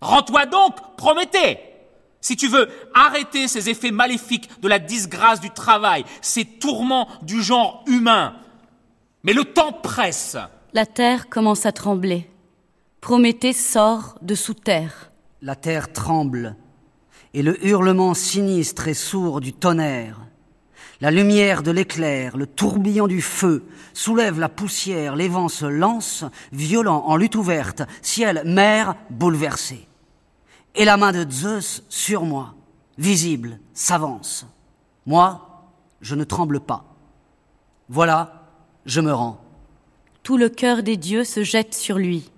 Rends-toi donc, Prométhée si tu veux arrêter ces effets maléfiques de la disgrâce du travail, ces tourments du genre humain, mais le temps presse. La terre commence à trembler. Prométhée sort de sous terre. La terre tremble, et le hurlement sinistre et sourd du tonnerre, la lumière de l'éclair, le tourbillon du feu soulève la poussière, les vents se lancent, violents en lutte ouverte, ciel, mer bouleversé et la main de Zeus sur moi, visible, s'avance. Moi, je ne tremble pas. Voilà, je me rends. Tout le cœur des dieux se jette sur lui.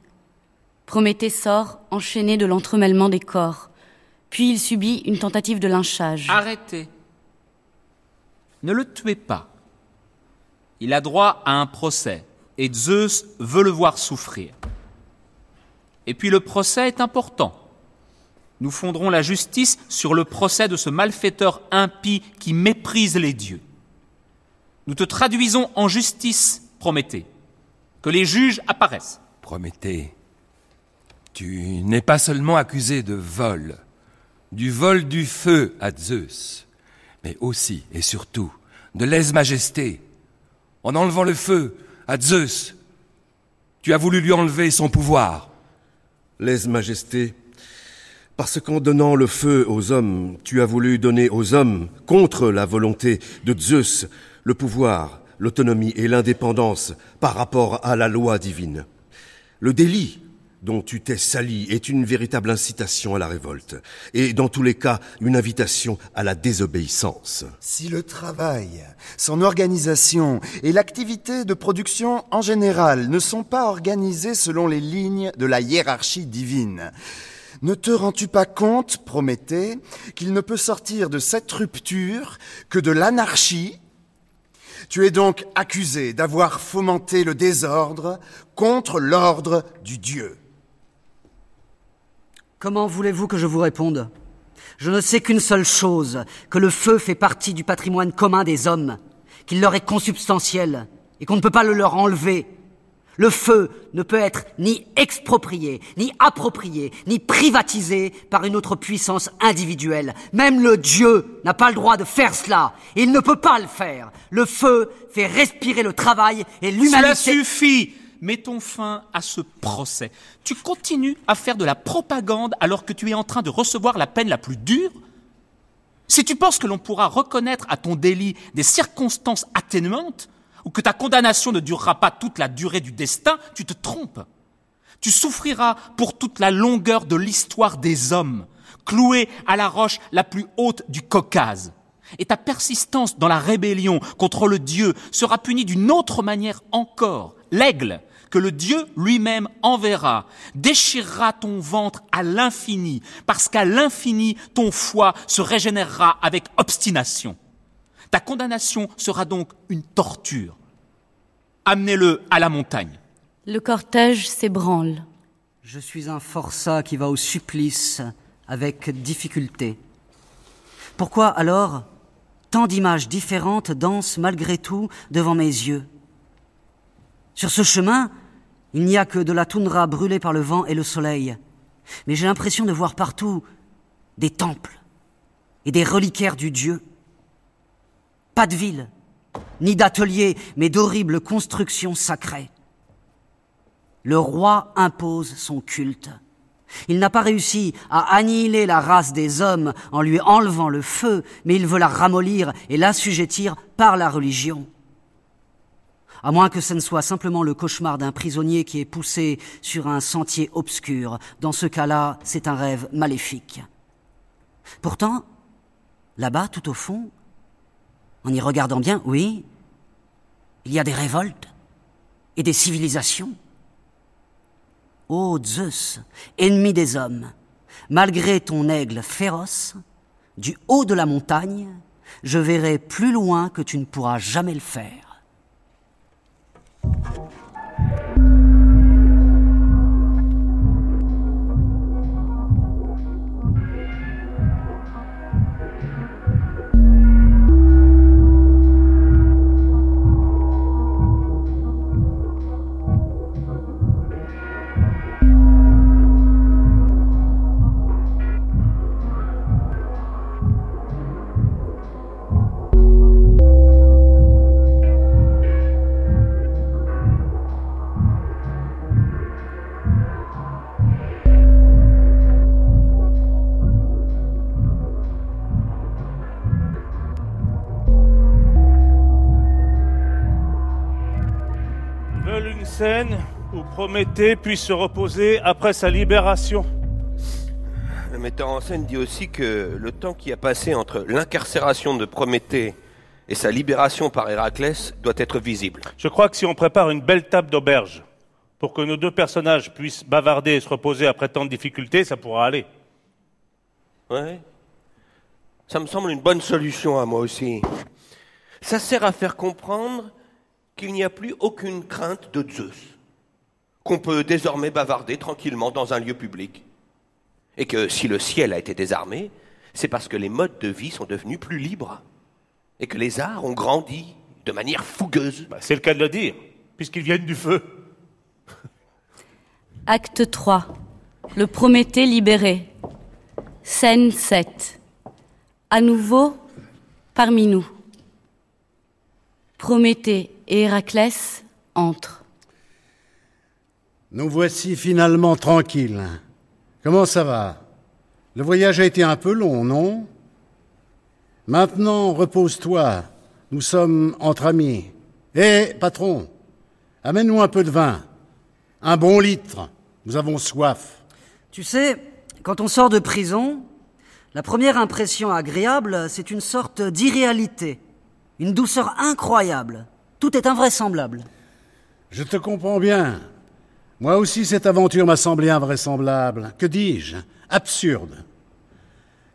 Prométhée sort, enchaîné de l'entremêlement des corps. Puis il subit une tentative de lynchage. Arrêtez. Ne le tuez pas. Il a droit à un procès, et Zeus veut le voir souffrir. Et puis le procès est important nous fonderons la justice sur le procès de ce malfaiteur impie qui méprise les dieux. Nous te traduisons en justice, Prométhée. Que les juges apparaissent. Prométhée, tu n'es pas seulement accusé de vol, du vol du feu à Zeus, mais aussi et surtout de lèse-majesté. En enlevant le feu à Zeus, tu as voulu lui enlever son pouvoir. Lèse-majesté parce qu'en donnant le feu aux hommes, tu as voulu donner aux hommes, contre la volonté de Zeus, le pouvoir, l'autonomie et l'indépendance par rapport à la loi divine. Le délit dont tu t'es sali est une véritable incitation à la révolte, et dans tous les cas une invitation à la désobéissance. Si le travail, son organisation et l'activité de production en général ne sont pas organisés selon les lignes de la hiérarchie divine, ne te rends-tu pas compte, Prométhée, qu'il ne peut sortir de cette rupture que de l'anarchie? Tu es donc accusé d'avoir fomenté le désordre contre l'ordre du Dieu. Comment voulez-vous que je vous réponde? Je ne sais qu'une seule chose, que le feu fait partie du patrimoine commun des hommes, qu'il leur est consubstantiel, et qu'on ne peut pas le leur enlever. Le feu ne peut être ni exproprié, ni approprié, ni privatisé par une autre puissance individuelle. Même le Dieu n'a pas le droit de faire cela. Il ne peut pas le faire. Le feu fait respirer le travail et l'humanité. Cela suffit Mettons fin à ce procès. Tu continues à faire de la propagande alors que tu es en train de recevoir la peine la plus dure? Si tu penses que l'on pourra reconnaître à ton délit des circonstances atténuantes, ou que ta condamnation ne durera pas toute la durée du destin, tu te trompes. Tu souffriras pour toute la longueur de l'histoire des hommes, cloué à la roche la plus haute du Caucase. Et ta persistance dans la rébellion contre le Dieu sera punie d'une autre manière encore. L'aigle, que le Dieu lui-même enverra, déchirera ton ventre à l'infini, parce qu'à l'infini, ton foie se régénérera avec obstination. Ta condamnation sera donc une torture. Amenez-le à la montagne. Le cortège s'ébranle. Je suis un forçat qui va au supplice avec difficulté. Pourquoi alors tant d'images différentes dansent malgré tout devant mes yeux? Sur ce chemin, il n'y a que de la toundra brûlée par le vent et le soleil. Mais j'ai l'impression de voir partout des temples et des reliquaires du Dieu. Pas de ville, ni d'ateliers, mais d'horribles constructions sacrées. Le roi impose son culte. Il n'a pas réussi à annihiler la race des hommes en lui enlevant le feu, mais il veut la ramollir et l'assujettir par la religion à moins que ce ne soit simplement le cauchemar d'un prisonnier qui est poussé sur un sentier obscur. Dans ce cas-là, c'est un rêve maléfique. Pourtant, là-bas, tout au fond, en y regardant bien, oui, il y a des révoltes et des civilisations. Ô Zeus, ennemi des hommes, malgré ton aigle féroce, du haut de la montagne, je verrai plus loin que tu ne pourras jamais le faire. Prométhée puisse se reposer après sa libération. Le metteur en scène dit aussi que le temps qui a passé entre l'incarcération de Prométhée et sa libération par Héraclès doit être visible. Je crois que si on prépare une belle table d'auberge pour que nos deux personnages puissent bavarder et se reposer après tant de difficultés, ça pourra aller. Ouais. Ça me semble une bonne solution à moi aussi. Ça sert à faire comprendre qu'il n'y a plus aucune crainte de Zeus, qu'on peut désormais bavarder tranquillement dans un lieu public, et que si le ciel a été désarmé, c'est parce que les modes de vie sont devenus plus libres, et que les arts ont grandi de manière fougueuse. Bah, c'est le cas de le dire, puisqu'ils viennent du feu. Acte 3. Le Prométhée libéré. Scène 7. À nouveau, parmi nous. Prométhée et Héraclès entrent. Nous voici finalement tranquilles. Comment ça va? Le voyage a été un peu long, non? Maintenant, repose-toi. Nous sommes entre amis. Hé, patron, amène-nous un peu de vin. Un bon litre. Nous avons soif. Tu sais, quand on sort de prison, la première impression agréable, c'est une sorte d'irréalité. Une douceur incroyable. Tout est invraisemblable. Je te comprends bien. Moi aussi, cette aventure m'a semblé invraisemblable. Que dis-je? Absurde.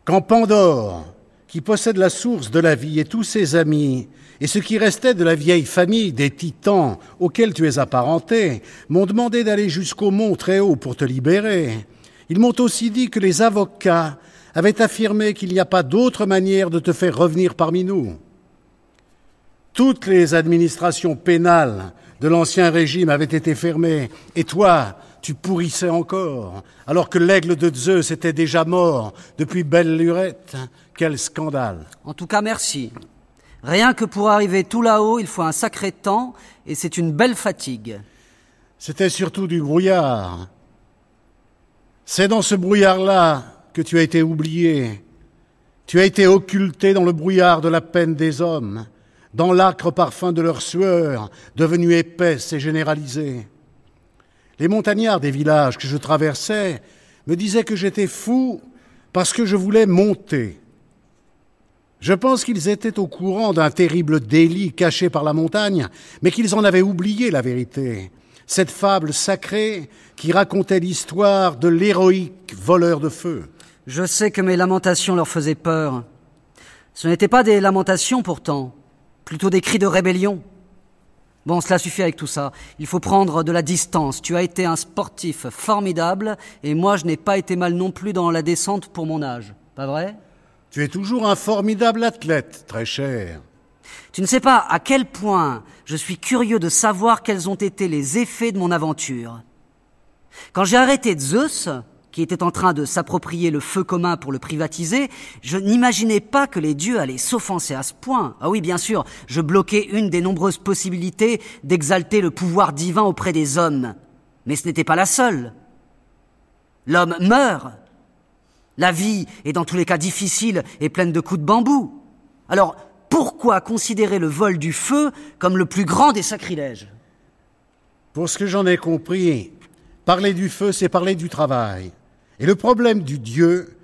Quand Pandore, qui possède la source de la vie et tous ses amis, et ce qui restait de la vieille famille des titans auxquels tu es apparenté, m'ont demandé d'aller jusqu'au mont très haut pour te libérer. Ils m'ont aussi dit que les avocats avaient affirmé qu'il n'y a pas d'autre manière de te faire revenir parmi nous. Toutes les administrations pénales de l'ancien régime avaient été fermées, et toi, tu pourrissais encore, alors que l'aigle de Zeus était déjà mort depuis belle lurette. Quel scandale. En tout cas, merci. Rien que pour arriver tout là-haut, il faut un sacré temps, et c'est une belle fatigue. C'était surtout du brouillard. C'est dans ce brouillard-là que tu as été oublié. Tu as été occulté dans le brouillard de la peine des hommes, dans l'âcre parfum de leur sueur, devenue épaisse et généralisée. Les montagnards des villages que je traversais me disaient que j'étais fou parce que je voulais monter. Je pense qu'ils étaient au courant d'un terrible délit caché par la montagne, mais qu'ils en avaient oublié la vérité. Cette fable sacrée qui racontait l'histoire de l'héroïque voleur de feu. Je sais que mes lamentations leur faisaient peur. Ce n'étaient pas des lamentations pourtant, plutôt des cris de rébellion. Bon, cela suffit avec tout ça. Il faut prendre de la distance. Tu as été un sportif formidable, et moi je n'ai pas été mal non plus dans la descente pour mon âge. Pas vrai? Tu es toujours un formidable athlète, très cher. Tu ne sais pas à quel point je suis curieux de savoir quels ont été les effets de mon aventure. Quand j'ai arrêté Zeus, qui était en train de s'approprier le feu commun pour le privatiser, je n'imaginais pas que les dieux allaient s'offenser à ce point. Ah oui, bien sûr, je bloquais une des nombreuses possibilités d'exalter le pouvoir divin auprès des hommes. Mais ce n'était pas la seule. L'homme meurt, la vie est dans tous les cas difficile et pleine de coups de bambou. Alors, pourquoi considérer le vol du feu comme le plus grand des sacrilèges? Pour ce que j'en ai compris, parler du feu, c'est parler du travail. Et le problème du Dieu,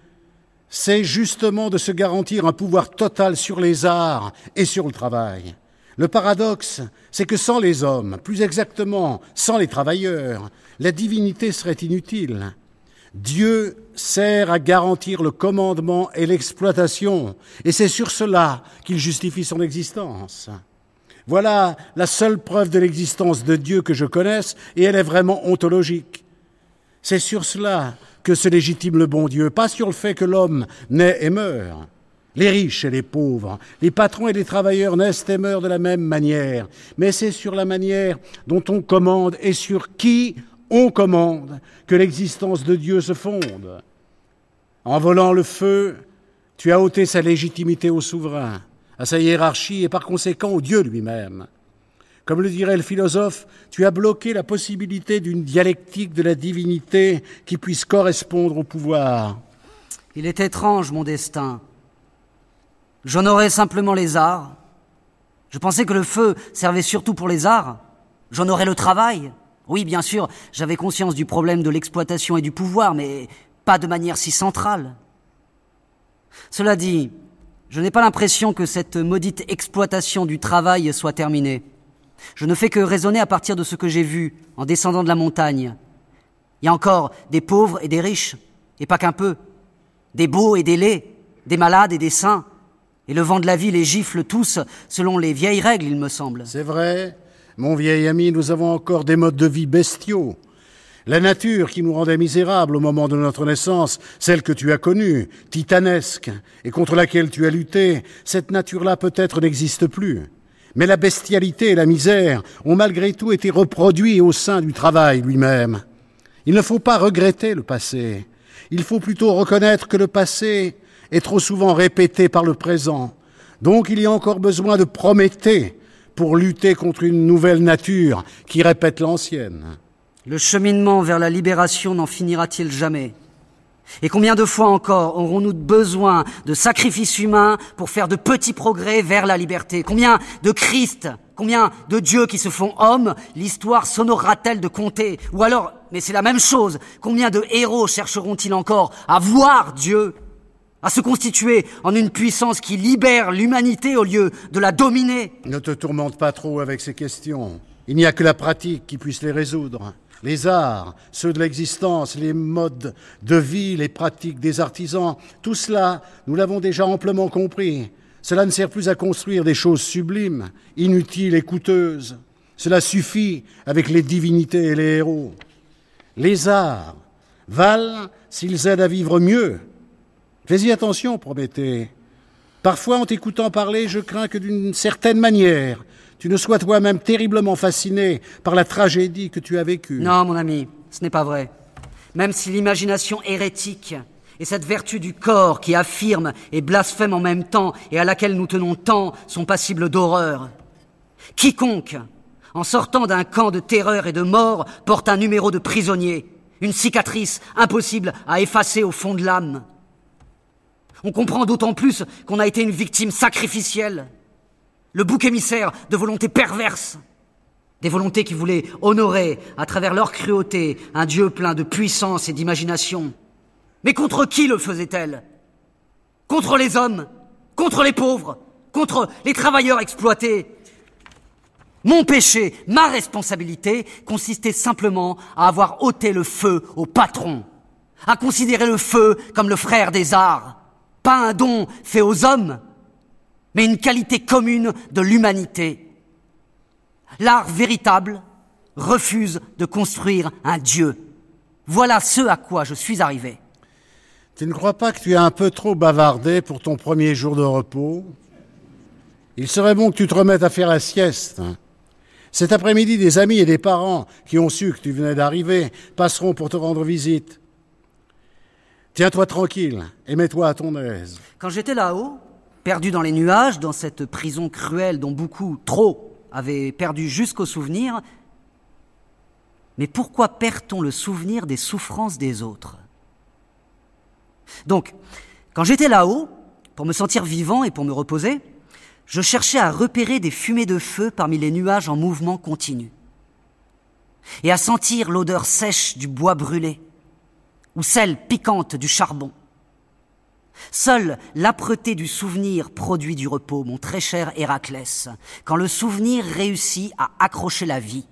c'est justement de se garantir un pouvoir total sur les arts et sur le travail. Le paradoxe, c'est que sans les hommes, plus exactement sans les travailleurs, la divinité serait inutile. Dieu sert à garantir le commandement et l'exploitation, et c'est sur cela qu'il justifie son existence. Voilà la seule preuve de l'existence de Dieu que je connaisse, et elle est vraiment ontologique. C'est sur cela que se légitime le bon Dieu, pas sur le fait que l'homme naît et meurt. Les riches et les pauvres, les patrons et les travailleurs naissent et meurent de la même manière, mais c'est sur la manière dont on commande et sur qui on commande que l'existence de Dieu se fonde. En volant le feu, tu as ôté sa légitimité au souverain, à sa hiérarchie et par conséquent au Dieu lui-même. Comme le dirait le philosophe, tu as bloqué la possibilité d'une dialectique de la divinité qui puisse correspondre au pouvoir. Il est étrange, mon destin. J'honorais simplement les arts. Je pensais que le feu servait surtout pour les arts. J'honorais le travail. Oui, bien sûr, j'avais conscience du problème de l'exploitation et du pouvoir, mais pas de manière si centrale. Cela dit, je n'ai pas l'impression que cette maudite exploitation du travail soit terminée. Je ne fais que raisonner à partir de ce que j'ai vu en descendant de la montagne. Il y a encore des pauvres et des riches, et pas qu'un peu, des beaux et des laids, des malades et des saints, et le vent de la vie les gifle tous selon les vieilles règles, il me semble. C'est vrai, mon vieil ami, nous avons encore des modes de vie bestiaux. La nature qui nous rendait misérables au moment de notre naissance, celle que tu as connue, titanesque, et contre laquelle tu as lutté, cette nature-là peut-être n'existe plus. Mais la bestialité et la misère ont malgré tout été reproduits au sein du travail lui-même. Il ne faut pas regretter le passé. Il faut plutôt reconnaître que le passé est trop souvent répété par le présent. Donc il y a encore besoin de Prométhée pour lutter contre une nouvelle nature qui répète l'ancienne. Le cheminement vers la libération n'en finira-t-il jamais? Et combien de fois encore aurons-nous besoin de sacrifices humains pour faire de petits progrès vers la liberté? Combien de Christ, combien de dieux qui se font hommes, l'histoire s'honorera-t-elle de compter? Ou alors, mais c'est la même chose, combien de héros chercheront-ils encore à voir Dieu à se constituer en une puissance qui libère l'humanité au lieu de la dominer? Ne te tourmente pas trop avec ces questions. Il n'y a que la pratique qui puisse les résoudre. Les arts, ceux de l'existence, les modes de vie, les pratiques des artisans, tout cela, nous l'avons déjà amplement compris. Cela ne sert plus à construire des choses sublimes, inutiles et coûteuses. Cela suffit avec les divinités et les héros. Les arts valent s'ils aident à vivre mieux. Fais-y attention, Prométhée. Parfois, en t'écoutant parler, je crains que d'une certaine manière, tu ne sois toi-même terriblement fasciné par la tragédie que tu as vécue. Non, mon ami, ce n'est pas vrai. Même si l'imagination hérétique et cette vertu du corps qui affirme et blasphème en même temps et à laquelle nous tenons tant sont passibles d'horreur. Quiconque, en sortant d'un camp de terreur et de mort, porte un numéro de prisonnier, une cicatrice impossible à effacer au fond de l'âme. On comprend d'autant plus qu'on a été une victime sacrificielle, le bouc émissaire de volontés perverses, des volontés qui voulaient honorer, à travers leur cruauté, un Dieu plein de puissance et d'imagination. Mais contre qui le faisait-elle Contre les hommes? Contre les pauvres? Contre les travailleurs exploités? Mon péché, ma responsabilité, consistait simplement à avoir ôté le feu au patron, à considérer le feu comme le frère des arts, pas un don fait aux hommes, mais une qualité commune de l'humanité. L'art véritable refuse de construire un Dieu. Voilà ce à quoi je suis arrivé. Tu ne crois pas que tu as un peu trop bavardé pour ton premier jour de repos? Il serait bon que tu te remettes à faire la sieste. Cet après-midi, des amis et des parents qui ont su que tu venais d'arriver passeront pour te rendre visite. Tiens-toi tranquille et mets-toi à ton aise. Quand j'étais là-haut, perdu dans les nuages, dans cette prison cruelle dont beaucoup, trop, avaient perdu jusqu'au souvenir, mais pourquoi perd-on le souvenir des souffrances des autres? Donc, quand j'étais là-haut, pour me sentir vivant et pour me reposer, je cherchais à repérer des fumées de feu parmi les nuages en mouvement continu, et à sentir l'odeur sèche du bois brûlé, ou celle piquante du charbon. Seule l'âpreté du souvenir produit du repos, mon très cher Héraclès, quand le souvenir réussit à accrocher la vie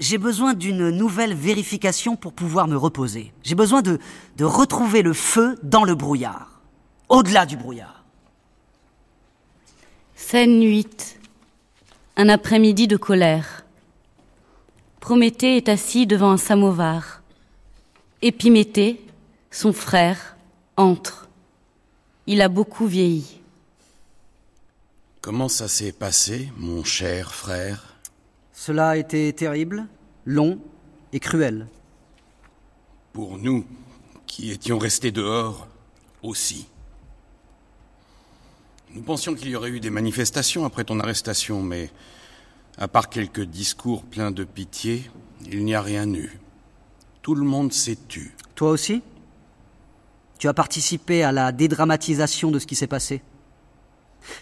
j'ai besoin d'une nouvelle vérification pour pouvoir me reposer. J'ai besoin de, retrouver le feu dans le brouillard, au-delà du brouillard. Scène 8. Un après-midi de colère. Prométhée est assis devant un samovar. Épiméthée, son frère, entre. Il a beaucoup vieilli. Comment ça s'est passé, mon cher frère? Cela a été terrible, long et cruel. Pour nous, qui étions restés dehors, aussi. Nous pensions qu'il y aurait eu des manifestations après ton arrestation, mais à part quelques discours pleins de pitié, il n'y a rien eu. Tout le monde s'est tu. Toi aussi? Tu as participé à la dédramatisation de ce qui s'est passé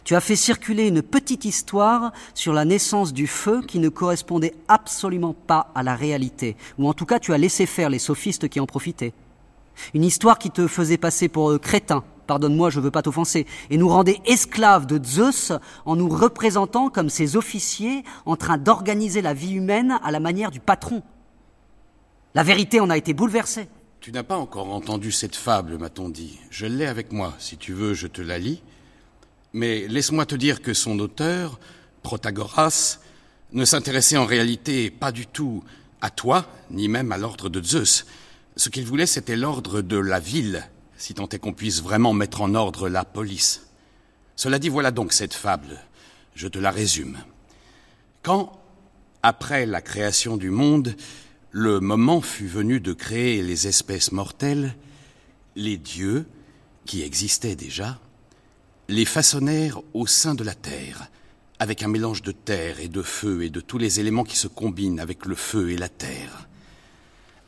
tu as fait circuler une petite histoire sur la naissance du feu qui ne correspondait absolument pas à la réalité, ou en tout cas tu as laissé faire les sophistes qui en profitaient. Une histoire qui te faisait passer pour euh, crétin, pardonne-moi, je ne veux pas t'offenser, et nous rendait esclaves de Zeus en nous représentant comme ses officiers en train d'organiser la vie humaine à la manière du patron. La vérité en a été bouleversée. Tu n'as pas encore entendu cette fable, m'a-t-on dit. Je l'ai avec moi. Si tu veux, je te la lis. Mais laisse-moi te dire que son auteur, Protagoras, ne s'intéressait en réalité pas du tout à toi, ni même à l'ordre de Zeus. Ce qu'il voulait, c'était l'ordre de la ville, si tant est qu'on puisse vraiment mettre en ordre la police. Cela dit, voilà donc cette fable. Je te la résume. Quand, après la création du monde, le moment fut venu de créer les espèces mortelles, les dieux, qui existaient déjà, les façonnèrent au sein de la terre, avec un mélange de terre et de feu et de tous les éléments qui se combinent avec le feu et la terre.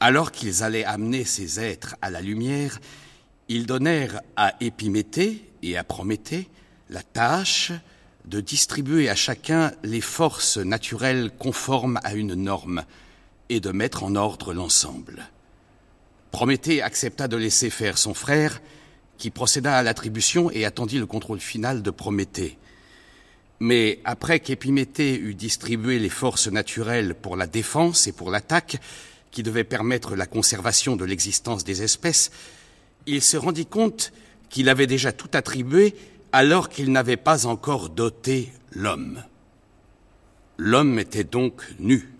Alors qu'ils allaient amener ces êtres à la lumière, ils donnèrent à Épiméthée et à Prométhée la tâche de distribuer à chacun les forces naturelles conformes à une norme et de mettre en ordre l'ensemble. Prométhée accepta de laisser faire son frère qui procéda à l'attribution et attendit le contrôle final de Prométhée. Mais après qu'Épiméthée eut distribué les forces naturelles pour la défense et pour l'attaque, qui devaient permettre la conservation de l'existence des espèces, il se rendit compte qu'il avait déjà tout attribué alors qu'il n'avait pas encore doté l'homme. L'homme était donc nu,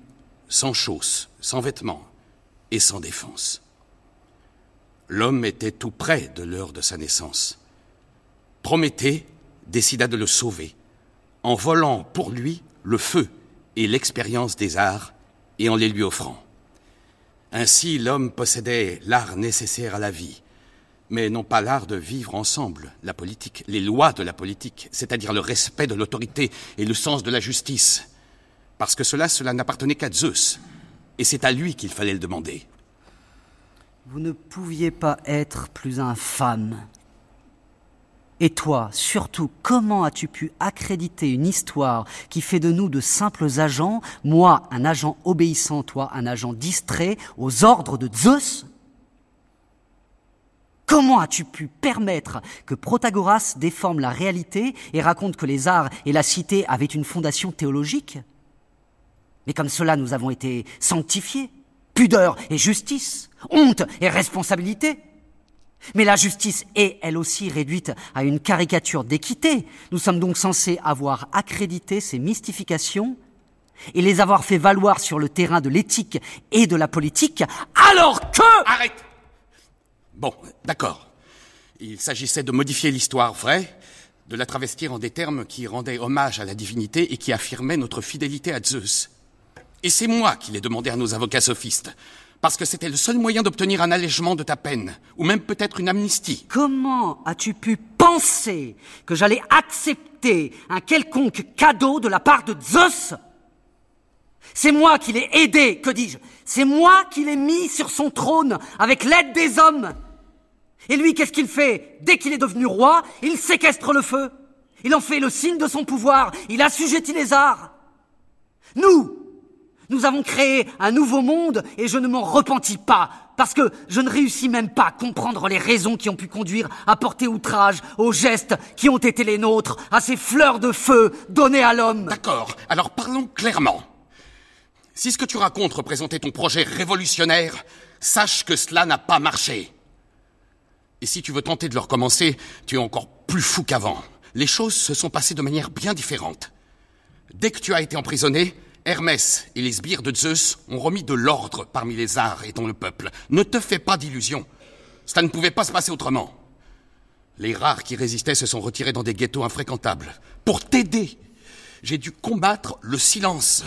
sans chausses, sans vêtements et sans défense. L'homme était tout près de l'heure de sa naissance. Prométhée décida de le sauver, en volant pour lui le feu et l'expérience des arts, et en les lui offrant. Ainsi l'homme possédait l'art nécessaire à la vie, mais non pas l'art de vivre ensemble, la politique, les lois de la politique, c'est-à-dire le respect de l'autorité et le sens de la justice, parce que cela, cela n'appartenait qu'à Zeus, et c'est à lui qu'il fallait le demander. Vous ne pouviez pas être plus infâme. Et toi, surtout, comment as-tu pu accréditer une histoire qui fait de nous de simples agents, moi un agent obéissant, toi un agent distrait, aux ordres de Zeus? Comment as-tu pu permettre que Protagoras déforme la réalité et raconte que les arts et la cité avaient une fondation théologique? Mais comme cela, nous avons été sanctifiés. Pudeur et justice, honte et responsabilité. Mais la justice est, elle aussi, réduite à une caricature d'équité. Nous sommes donc censés avoir accrédité ces mystifications et les avoir fait valoir sur le terrain de l'éthique et de la politique, alors que... Arrête Bon, d'accord. Il s'agissait de modifier l'histoire vraie, de la travestir en des termes qui rendaient hommage à la divinité et qui affirmaient notre fidélité à Zeus. Et c'est moi qui l'ai demandé à nos avocats sophistes, parce que c'était le seul moyen d'obtenir un allègement de ta peine, ou même peut-être une amnistie. Comment as-tu pu penser que j'allais accepter un quelconque cadeau de la part de Zeus? C'est moi qui l'ai aidé, que dis-je C'est moi qui l'ai mis sur son trône avec l'aide des hommes. Et lui, qu'est-ce qu'il fait? Dès qu'il est devenu roi, il séquestre le feu. Il en fait le signe de son pouvoir. Il assujettit les arts. Nous, nous avons créé un nouveau monde et je ne m'en repentis pas, parce que je ne réussis même pas à comprendre les raisons qui ont pu conduire à porter outrage aux gestes qui ont été les nôtres, à ces fleurs de feu données à l'homme. D'accord, alors parlons clairement. Si ce que tu racontes représentait ton projet révolutionnaire, sache que cela n'a pas marché. Et si tu veux tenter de le recommencer, tu es encore plus fou qu'avant. Les choses se sont passées de manière bien différente. Dès que tu as été emprisonné, Hermès et les sbires de Zeus ont remis de l'ordre parmi les arts et dans le peuple. Ne te fais pas d'illusions. Ça ne pouvait pas se passer autrement. Les rares qui résistaient se sont retirés dans des ghettos infréquentables. Pour t'aider, j'ai dû combattre le silence,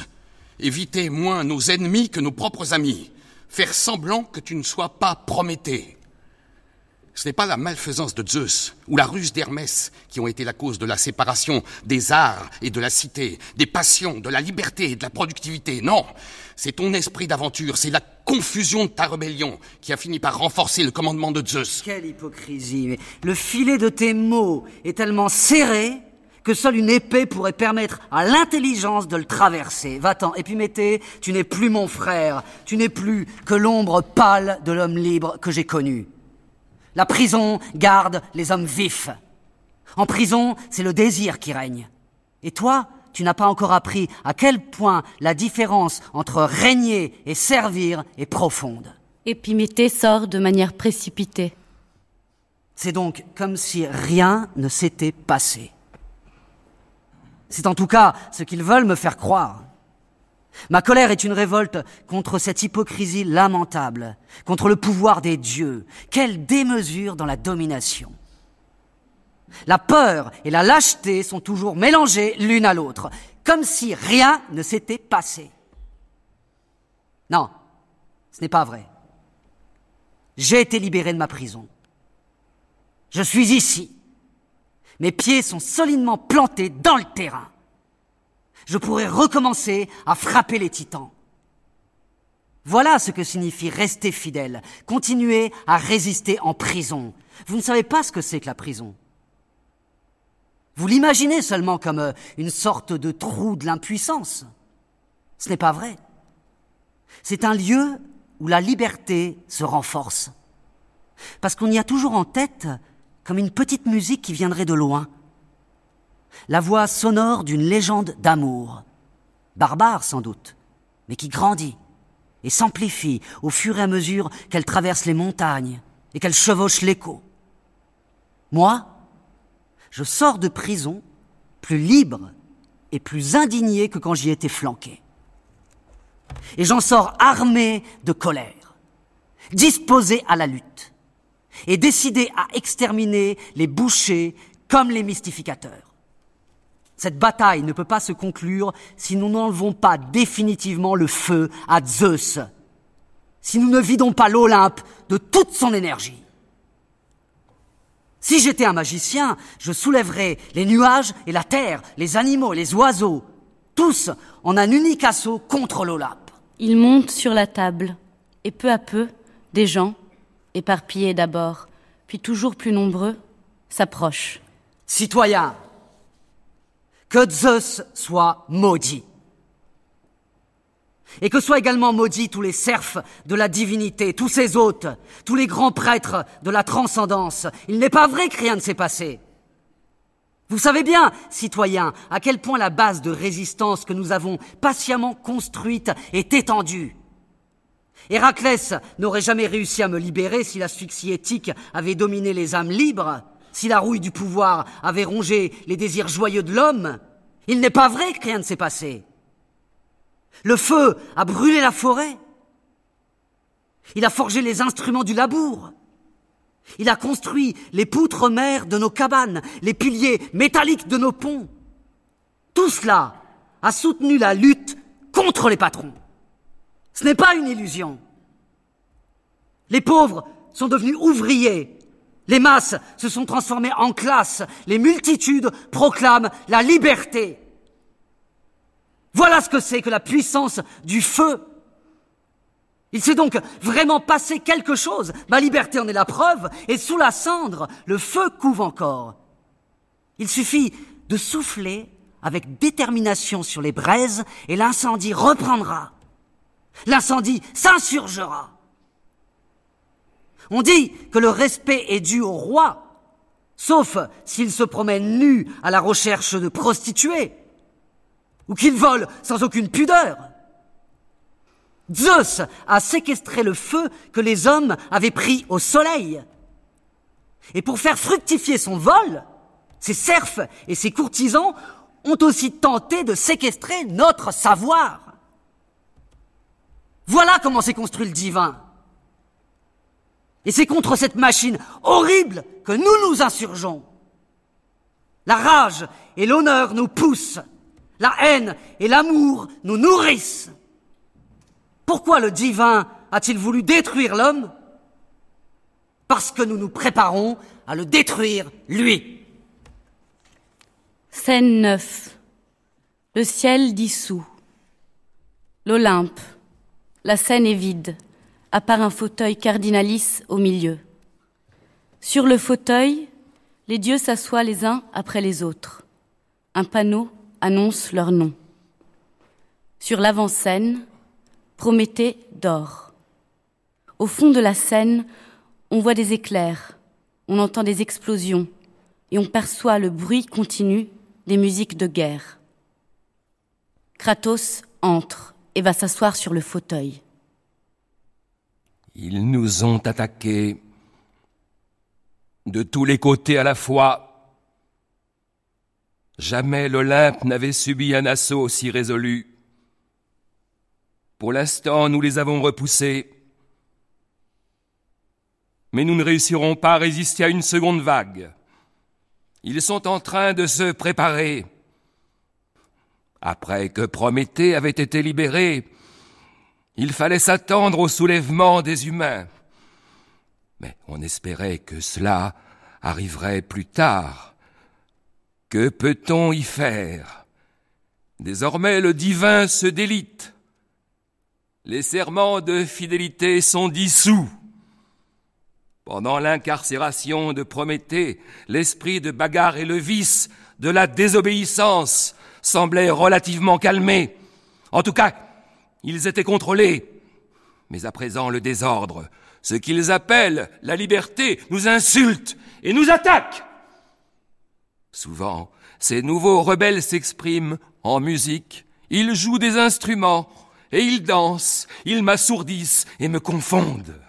éviter moins nos ennemis que nos propres amis, faire semblant que tu ne sois pas Prométhée. Ce n'est pas la malfaisance de Zeus ou la ruse d'Hermès qui ont été la cause de la séparation des arts et de la cité, des passions, de la liberté et de la productivité. Non, c'est ton esprit d'aventure, c'est la confusion de ta rébellion qui a fini par renforcer le commandement de Zeus. Quelle hypocrisie. Le filet de tes mots est tellement serré que seule une épée pourrait permettre à l'intelligence de le traverser. Va-t'en, Épiméthée, tu n'es plus mon frère, tu n'es plus que l'ombre pâle de l'homme libre que j'ai connu. La prison garde les hommes vifs. En prison, c'est le désir qui règne. Et toi, tu n'as pas encore appris à quel point la différence entre régner et servir est profonde. Épiméthée sort de manière précipitée. C'est donc comme si rien ne s'était passé. C'est en tout cas ce qu'ils veulent me faire croire. Ma colère est une révolte contre cette hypocrisie lamentable, contre le pouvoir des dieux. Quelle démesure dans la domination. La peur et la lâcheté sont toujours mélangées l'une à l'autre, comme si rien ne s'était passé. Non, ce n'est pas vrai. J'ai été libéré de ma prison. Je suis ici. Mes pieds sont solidement plantés dans le terrain je pourrais recommencer à frapper les titans. Voilà ce que signifie rester fidèle, continuer à résister en prison. Vous ne savez pas ce que c'est que la prison. Vous l'imaginez seulement comme euh, une sorte de trou de l'impuissance. Ce n'est pas vrai. C'est un lieu où la liberté se renforce. Parce qu'on y a toujours en tête comme une petite musique qui viendrait de loin. La voix sonore d'une légende d'amour, barbare sans doute, mais qui grandit et s'amplifie au fur et à mesure qu'elle traverse les montagnes et qu'elle chevauche l'écho. Moi, je sors de prison plus libre et plus indigné que quand j'y étais flanqué. Et j'en sors armé de colère, disposé à la lutte, et décidé à exterminer les bouchers comme les mystificateurs. Cette bataille ne peut pas se conclure si nous n'enlevons pas définitivement le feu à Zeus, si nous ne vidons pas l'Olympe de toute son énergie. Si j'étais un magicien, je soulèverais les nuages et la terre, les animaux et les oiseaux, tous en un unique assaut contre l'Olympe. Il monte sur la table, et peu à peu, des gens, éparpillés d'abord, puis toujours plus nombreux, s'approchent. Citoyens, que Zeus soit maudit. Et que soient également maudits tous les serfs de la divinité, tous ses hôtes, tous les grands prêtres de la transcendance. Il n'est pas vrai que rien ne s'est passé. Vous savez bien, citoyens, à quel point la base de résistance que nous avons patiemment construite est étendue. Héraclès n'aurait jamais réussi à me libérer si l'asphyxie éthique avait dominé les âmes libres, si la rouille du pouvoir avait rongé les désirs joyeux de l'homme. Il n'est pas vrai que rien ne s'est passé. Le feu a brûlé la forêt. Il a forgé les instruments du labour. Il a construit les poutres mères de nos cabanes, les piliers métalliques de nos ponts. Tout cela a soutenu la lutte contre les patrons. Ce n'est pas une illusion. Les pauvres sont devenus ouvriers. Les masses se sont transformées en classes. Les multitudes proclament la liberté. Voilà ce que c'est que la puissance du feu. Il s'est donc vraiment passé quelque chose. Ma liberté en est la preuve, et sous la cendre, le feu couve encore. Il suffit de souffler avec détermination sur les braises, et l'incendie reprendra. L'incendie s'insurgera. On dit que le respect est dû au roi, sauf s'il se promène nu à la recherche de prostituées ou qu'il vole sans aucune pudeur. Zeus a séquestré le feu que les hommes avaient pris au soleil. Et pour faire fructifier son vol, ses serfs et ses courtisans ont aussi tenté de séquestrer notre savoir. Voilà comment s'est construit le divin. Et c'est contre cette machine horrible que nous nous insurgeons. La rage et l'honneur nous poussent. La haine et l'amour nous nourrissent. Pourquoi le divin a-t-il voulu détruire l'homme? Parce que nous nous préparons à le détruire, lui. Scène 9. Le ciel dissous. L'Olympe. La scène est vide, à part un fauteuil cardinalis au milieu. Sur le fauteuil, les dieux s'assoient les uns après les autres. Un panneau annonce leur nom. Sur l'avant-scène, Prométhée dort. Au fond de la scène, on voit des éclairs, on entend des explosions et on perçoit le bruit continu des musiques de guerre. Kratos entre et va s'asseoir sur le fauteuil. Ils nous ont attaqués de tous les côtés à la fois Jamais l'Olympe n'avait subi un assaut aussi résolu. Pour l'instant, nous les avons repoussés. Mais nous ne réussirons pas à résister à une seconde vague. Ils sont en train de se préparer. Après que Prométhée avait été libéré, il fallait s'attendre au soulèvement des humains. Mais on espérait que cela arriverait plus tard. Que peut-on y faire? Désormais le divin se délite. Les serments de fidélité sont dissous. Pendant l'incarcération de Prométhée, l'esprit de bagarre et le vice de la désobéissance semblaient relativement calmés. En tout cas, ils étaient contrôlés. Mais à présent, le désordre, ce qu'ils appellent la liberté, nous insulte et nous attaque. Souvent, Ces nouveaux rebelles s'expriment en musique, ils jouent des instruments, et ils dansent, ils m'assourdissent et me confondent.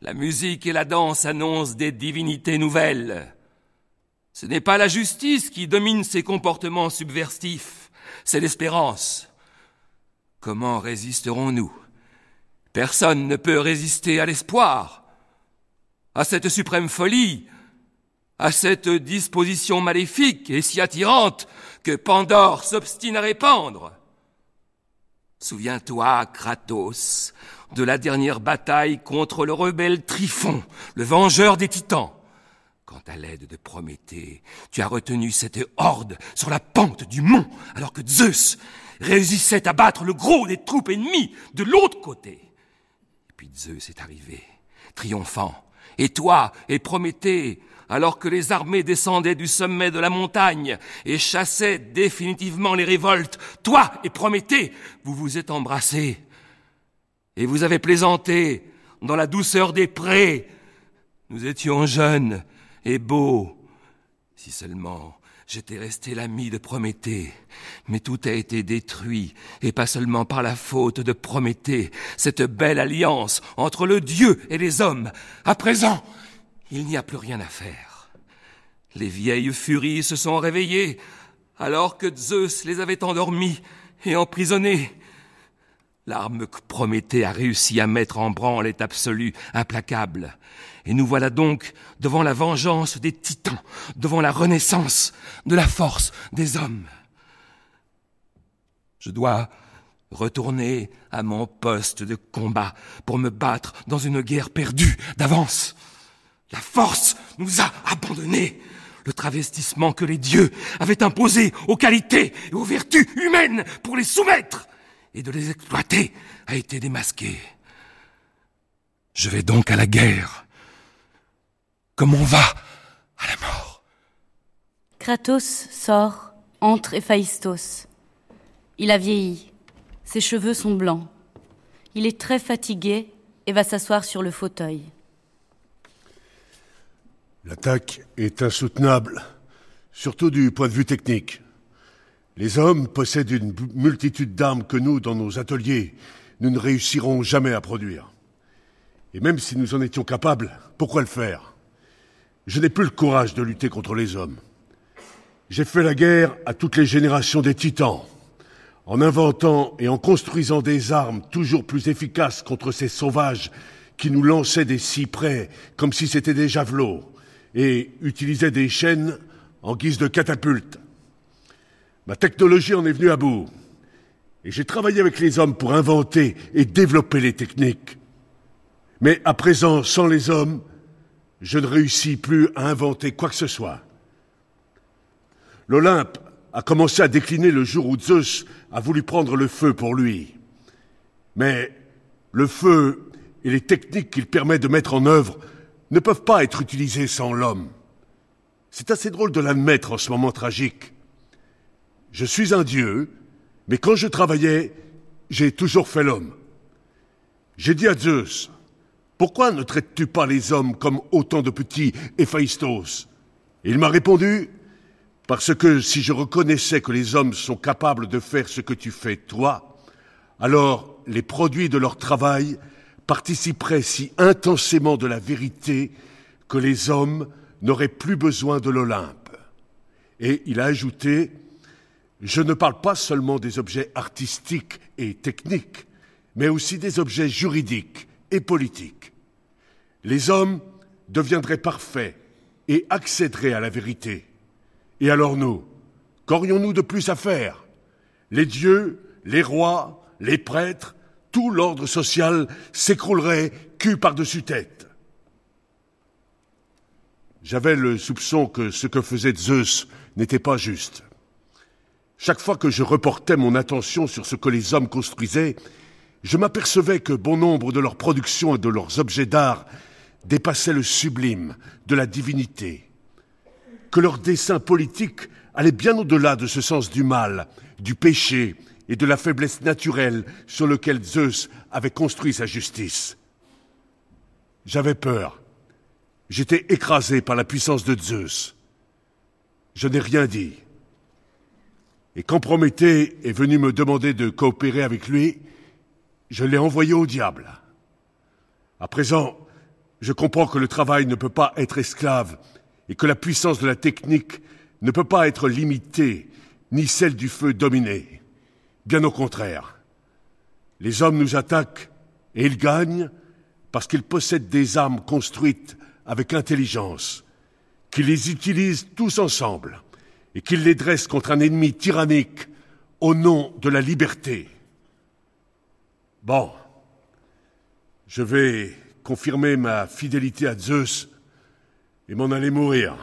La musique et la danse annoncent des divinités nouvelles. Ce n'est pas la justice qui domine ces comportements subversifs, c'est l'espérance. Comment résisterons-nous? Personne ne peut résister à l'espoir, à cette suprême folie, à cette disposition maléfique et si attirante que Pandore s'obstine à répandre. Souviens-toi, Kratos, de la dernière bataille contre le rebelle Tryphon, le vengeur des titans. Quand à l'aide de Prométhée, tu as retenu cette horde sur la pente du mont, alors que Zeus réussissait à battre le gros des troupes ennemies de l'autre côté. Et puis Zeus est arrivé, triomphant. Et toi, et Prométhée, alors que les armées descendaient du sommet de la montagne et chassaient définitivement les révoltes, toi et Prométhée, vous vous êtes embrassés. Et vous avez plaisanté dans la douceur des prés. Nous étions jeunes et beaux. Si seulement j'étais resté l'ami de Prométhée. Mais tout a été détruit, et pas seulement par la faute de Prométhée, cette belle alliance entre le Dieu et les hommes. À présent, il n'y a plus rien à faire. Les vieilles furies se sont réveillées, alors que Zeus les avait endormis et emprisonnés. L'arme que Prométhée a réussi à mettre en branle est absolue, implacable. Et nous voilà donc devant la vengeance des titans, devant la renaissance de la force des hommes. Je dois retourner à mon poste de combat pour me battre dans une guerre perdue d'avance. La force nous a abandonnés. Le travestissement que les dieux avaient imposé aux qualités et aux vertus humaines pour les soumettre et de les exploiter a été démasqué. Je vais donc à la guerre, comme on va à la mort. Kratos sort, entre Héphaïstos. Il a vieilli, ses cheveux sont blancs. Il est très fatigué et va s'asseoir sur le fauteuil. L'attaque est insoutenable, surtout du point de vue technique. Les hommes possèdent une multitude d'armes que nous, dans nos ateliers, nous ne réussirons jamais à produire. Et même si nous en étions capables, pourquoi le faire? Je n'ai plus le courage de lutter contre les hommes. J'ai fait la guerre à toutes les générations des titans, en inventant et en construisant des armes toujours plus efficaces contre ces sauvages qui nous lançaient des cyprès comme si c'était des javelots et utilisait des chaînes en guise de catapultes. Ma technologie en est venue à bout. Et j'ai travaillé avec les hommes pour inventer et développer les techniques. Mais à présent, sans les hommes, je ne réussis plus à inventer quoi que ce soit. L'Olympe a commencé à décliner le jour où Zeus a voulu prendre le feu pour lui. Mais le feu et les techniques qu'il permet de mettre en œuvre ne peuvent pas être utilisés sans l'homme. C'est assez drôle de l'admettre en ce moment tragique. Je suis un dieu, mais quand je travaillais, j'ai toujours fait l'homme. J'ai dit à Zeus, pourquoi ne traites-tu pas les hommes comme autant de petits Héphaïstos? Il m'a répondu, parce que si je reconnaissais que les hommes sont capables de faire ce que tu fais toi, alors les produits de leur travail participerait si intensément de la vérité que les hommes n'auraient plus besoin de l'Olympe. Et il a ajouté, je ne parle pas seulement des objets artistiques et techniques, mais aussi des objets juridiques et politiques. Les hommes deviendraient parfaits et accéderaient à la vérité. Et alors nous, qu'aurions-nous de plus à faire? Les dieux, les rois, les prêtres, tout l'ordre social s'écroulerait cul par-dessus tête. J'avais le soupçon que ce que faisait Zeus n'était pas juste. Chaque fois que je reportais mon attention sur ce que les hommes construisaient, je m'apercevais que bon nombre de leurs productions et de leurs objets d'art dépassaient le sublime de la divinité, que leurs dessins politiques allaient bien au-delà de ce sens du mal, du péché et de la faiblesse naturelle sur lequel Zeus avait construit sa justice. J'avais peur. J'étais écrasé par la puissance de Zeus. Je n'ai rien dit. Et quand Prométhée est venu me demander de coopérer avec lui, je l'ai envoyé au diable. À présent, je comprends que le travail ne peut pas être esclave et que la puissance de la technique ne peut pas être limitée, ni celle du feu dominée. Bien au contraire. Les hommes nous attaquent et ils gagnent parce qu'ils possèdent des armes construites avec intelligence, qu'ils les utilisent tous ensemble et qu'ils les dressent contre un ennemi tyrannique au nom de la liberté. Bon, je vais confirmer ma fidélité à Zeus et m'en aller mourir.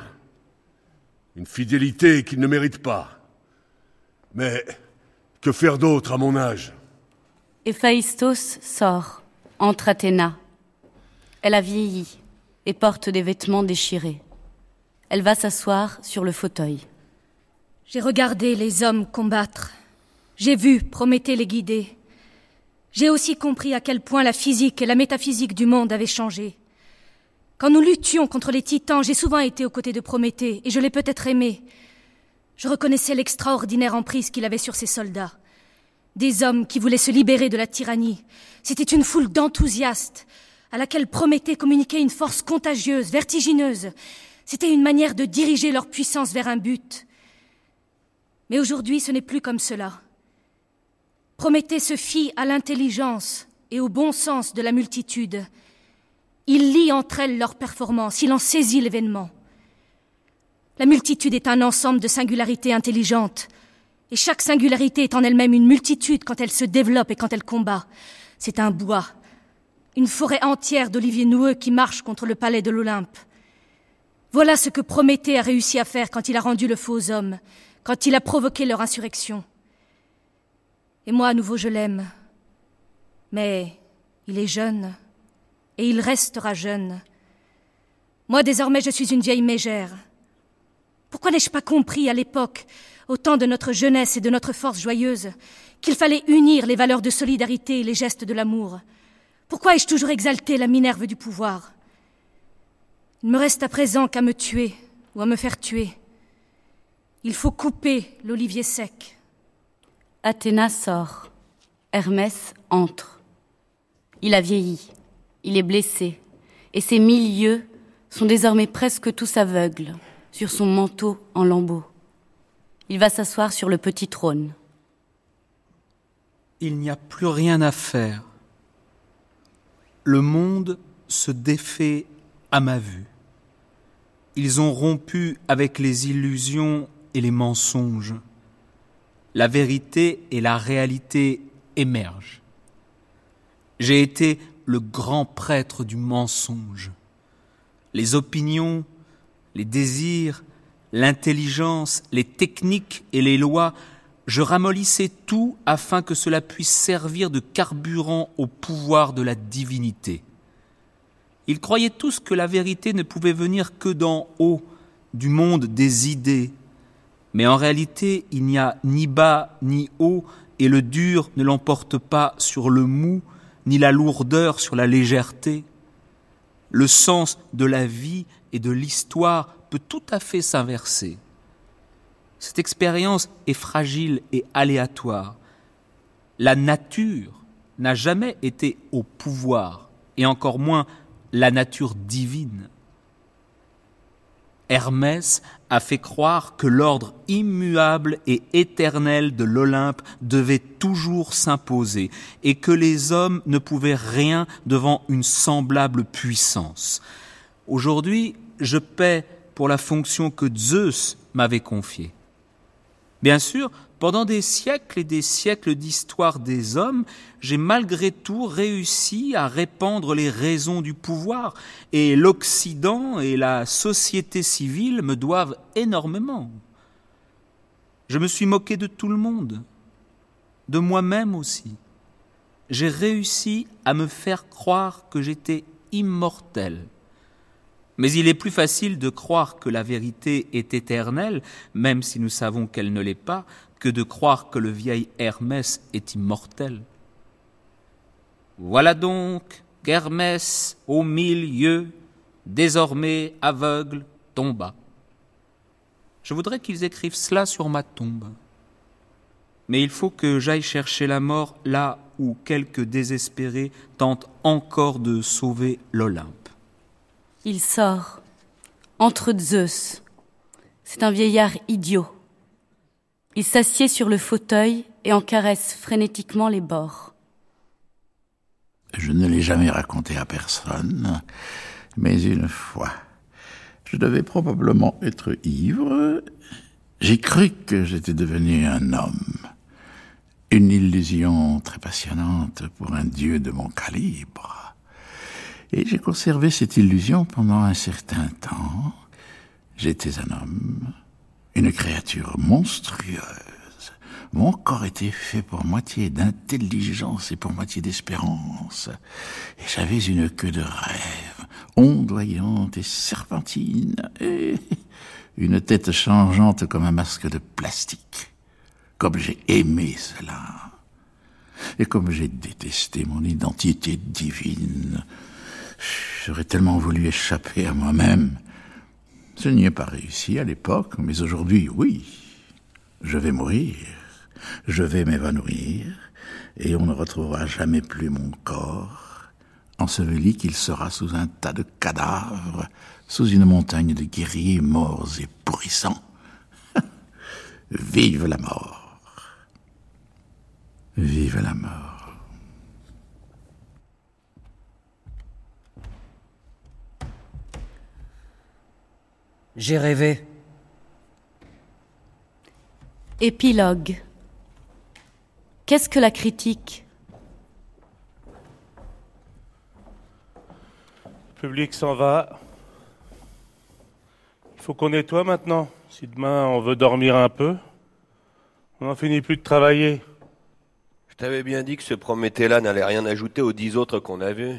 Une fidélité qu'il ne mérite pas. Mais que faire d'autre à mon âge? Héphaïstos sort, entre Athéna. Elle a vieilli et porte des vêtements déchirés. Elle va s'asseoir sur le fauteuil. J'ai regardé les hommes combattre. J'ai vu Prométhée les guider. J'ai aussi compris à quel point la physique et la métaphysique du monde avaient changé. Quand nous luttions contre les titans, j'ai souvent été aux côtés de Prométhée, et je l'ai peut-être aimé. Je reconnaissais l'extraordinaire emprise qu'il avait sur ses soldats. Des hommes qui voulaient se libérer de la tyrannie. C'était une foule d'enthousiastes, à laquelle Prométhée communiquait une force contagieuse, vertigineuse. C'était une manière de diriger leur puissance vers un but. Mais aujourd'hui, ce n'est plus comme cela. Prométhée se fie à l'intelligence et au bon sens de la multitude. Il lie entre elles leurs performances, il en saisit l'événement. La multitude est un ensemble de singularités intelligentes, et chaque singularité est en elle-même une multitude quand elle se développe et quand elle combat. C'est un bois, une forêt entière d'oliviers noueux qui marche contre le palais de l'Olympe. Voilà ce que Prométhée a réussi à faire quand il a rendu le faux homme, quand il a provoqué leur insurrection. Et moi, à nouveau, je l'aime. Mais il est jeune, et il restera jeune. Moi, désormais, je suis une vieille mégère. Pourquoi n'ai-je pas compris à l'époque, au temps de notre jeunesse et de notre force joyeuse, qu'il fallait unir les valeurs de solidarité et les gestes de l'amour? Pourquoi ai-je toujours exalté la Minerve du pouvoir? Il me reste à présent qu'à me tuer ou à me faire tuer. Il faut couper l'olivier sec. Athéna sort. Hermès entre. Il a vieilli, il est blessé, et ses mille yeux sont désormais presque tous aveugles sur son manteau en lambeaux. Il va s'asseoir sur le petit trône. Il n'y a plus rien à faire. Le monde se défait à ma vue. Ils ont rompu avec les illusions et les mensonges la vérité et la réalité émergent. J'ai été le grand prêtre du mensonge. Les opinions, les désirs, l'intelligence, les techniques et les lois, je ramollissais tout afin que cela puisse servir de carburant au pouvoir de la divinité. Ils croyaient tous que la vérité ne pouvait venir que d'en haut, du monde des idées, mais en réalité, il n'y a ni bas ni haut, et le dur ne l'emporte pas sur le mou, ni la lourdeur sur la légèreté. Le sens de la vie et de l'histoire peut tout à fait s'inverser. Cette expérience est fragile et aléatoire. La nature n'a jamais été au pouvoir, et encore moins la nature divine. Hermès a fait croire que l'ordre immuable et éternel de l'Olympe devait toujours s'imposer et que les hommes ne pouvaient rien devant une semblable puissance. Aujourd'hui, je paie pour la fonction que Zeus m'avait confiée. Bien sûr, pendant des siècles et des siècles d'histoire des hommes, j'ai malgré tout réussi à répandre les raisons du pouvoir, et l'Occident et la société civile me doivent énormément. Je me suis moqué de tout le monde, de moi-même aussi. J'ai réussi à me faire croire que j'étais immortel. Mais il est plus facile de croire que la vérité est éternelle, même si nous savons qu'elle ne l'est pas, que de croire que le vieil Hermès est immortel. Voilà donc qu'Hermès, au milieu, désormais aveugle, tomba. Je voudrais qu'ils écrivent cela sur ma tombe. Mais il faut que j'aille chercher la mort là où quelques désespérés tentent encore de sauver l'Olympe. Il sort, entre Zeus. C'est un vieillard idiot. Il s'assied sur le fauteuil et en caresse frénétiquement les bords. Je ne l'ai jamais raconté à personne, mais une fois, je devais probablement être ivre. J'ai cru que j'étais devenu un homme. Une illusion très passionnante pour un dieu de mon calibre. Et j'ai conservé cette illusion pendant un certain temps. J'étais un homme, une créature monstrueuse. Mon corps était fait pour moitié d'intelligence et pour moitié d'espérance. Et j'avais une queue de rêve, ondoyante et serpentine, et une tête changeante comme un masque de plastique. Comme j'ai aimé cela. Et comme j'ai détesté mon identité divine. J'aurais tellement voulu échapper à moi-même. Je n'y ai pas réussi à l'époque, mais aujourd'hui, oui. Je vais mourir, je vais m'évanouir, et on ne retrouvera jamais plus mon corps, enseveli qu'il sera sous un tas de cadavres, sous une montagne de guerriers morts et pourrissants. [laughs] Vive la mort. Vive la mort. J'ai rêvé. Épilogue. Qu'est-ce que la critique? Le public s'en va. Il faut qu'on nettoie maintenant. Si demain on veut dormir un peu, on n'en finit plus de travailler. Je t'avais bien dit que ce Prométhée-là n'allait rien ajouter aux dix autres qu'on a vus.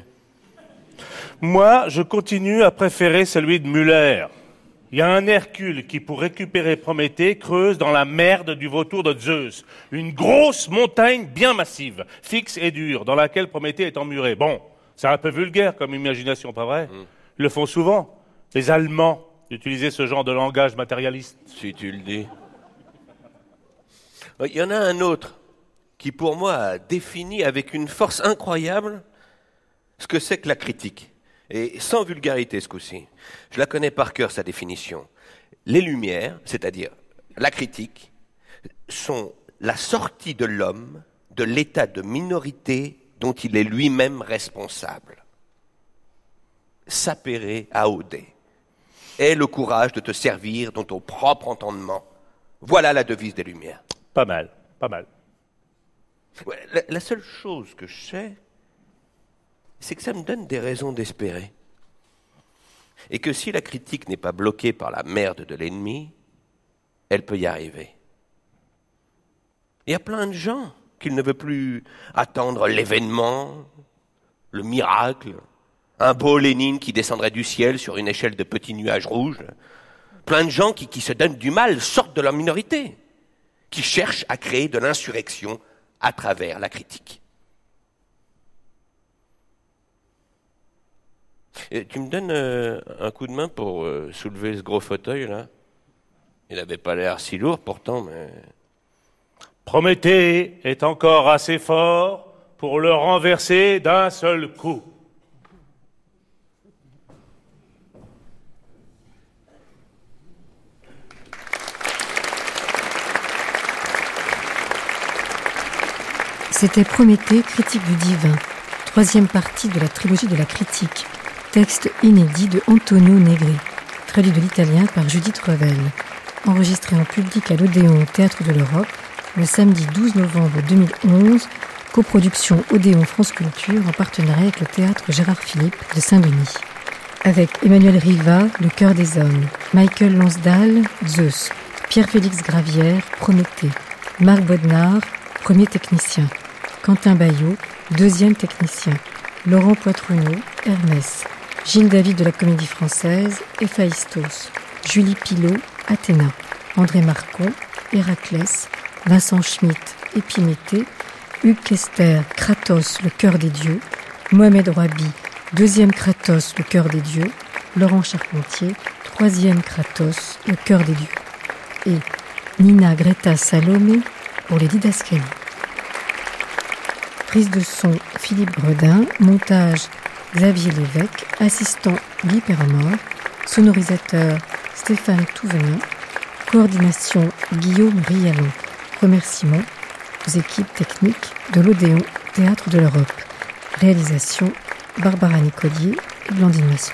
Moi, je continue à préférer celui de Muller. Il y a un Hercule qui, pour récupérer Prométhée, creuse dans la merde du vautour de Zeus. Une grosse montagne bien massive, fixe et dure, dans laquelle Prométhée est emmuré. Bon, c'est un peu vulgaire comme imagination, pas vrai? Ils le font souvent. Les Allemands d'utiliser ce genre de langage matérialiste. Si tu le dis. Il y en a un autre qui, pour moi, a défini avec une force incroyable ce que c'est que la critique. Et sans vulgarité ce coup-ci. Je la connais par cœur, sa définition. Les Lumières, c'est-à-dire la critique, sont la sortie de l'homme de l'état de minorité dont il est lui-même responsable. Sapere aude. Aie le courage de te servir dans ton propre entendement. Voilà la devise des Lumières. Pas mal, pas mal. Ouais, la, la seule chose que je sais, c'est que ça me donne des raisons d'espérer. Et que si la critique n'est pas bloquée par la merde de l'ennemi, elle peut y arriver. Il y a plein de gens qui ne veulent plus attendre l'événement, le miracle, un beau Lénine qui descendrait du ciel sur une échelle de petits nuages rouges. Plein de gens qui, qui se donnent du mal sortent de leur minorité, qui cherchent à créer de l'insurrection à travers la critique. Et tu me donnes euh, un coup de main pour euh, soulever ce gros fauteuil là Il n'avait pas l'air si lourd pourtant, mais. Prométhée est encore assez fort pour le renverser d'un seul coup. C'était Prométhée, critique du divin, troisième partie de la trilogie de la critique, texte inédit de Antonio Negri, traduit de l'italien par Judith Revel, enregistré en public à l'Odéon Théâtre de l'Europe le samedi 12 novembre 2011, coproduction Odéon France Culture en partenariat avec le Théâtre Gérard Philippe de Saint-Denis. Avec Emmanuel Riva, Le cœur des hommes, Michael Lonsdal, Zeus, Pierre-Félix Gravière, Prométhée, Marc Bodnard, premier technicien, Quentin Bayot, deuxième technicien, Laurent Poitronneau, Hermès, Gilles David de la Comédie Française, Héphaïstos, Julie Pilot, Athéna, André Marcon, Héraclès, Vincent Schmitt, Épiméthée, Hugues Kester, Kratos, le cœur des dieux, Mohamed Rouabi, deuxième Kratos, le cœur des dieux, Laurent Charpentier, troisième Kratos, le cœur des dieux. et Nina Greta Salomé pour les didascalies. Prise de son Philippe Gredin, montage Xavier Lévesque, assistant Guy Perramort, sonorisateur Stéphane Touvenin, coordination Guillaume Rialon. Remerciements aux équipes techniques de l'Odéon Théâtre de l'Europe. Réalisation Barbara Nicolier et Blandine Masson.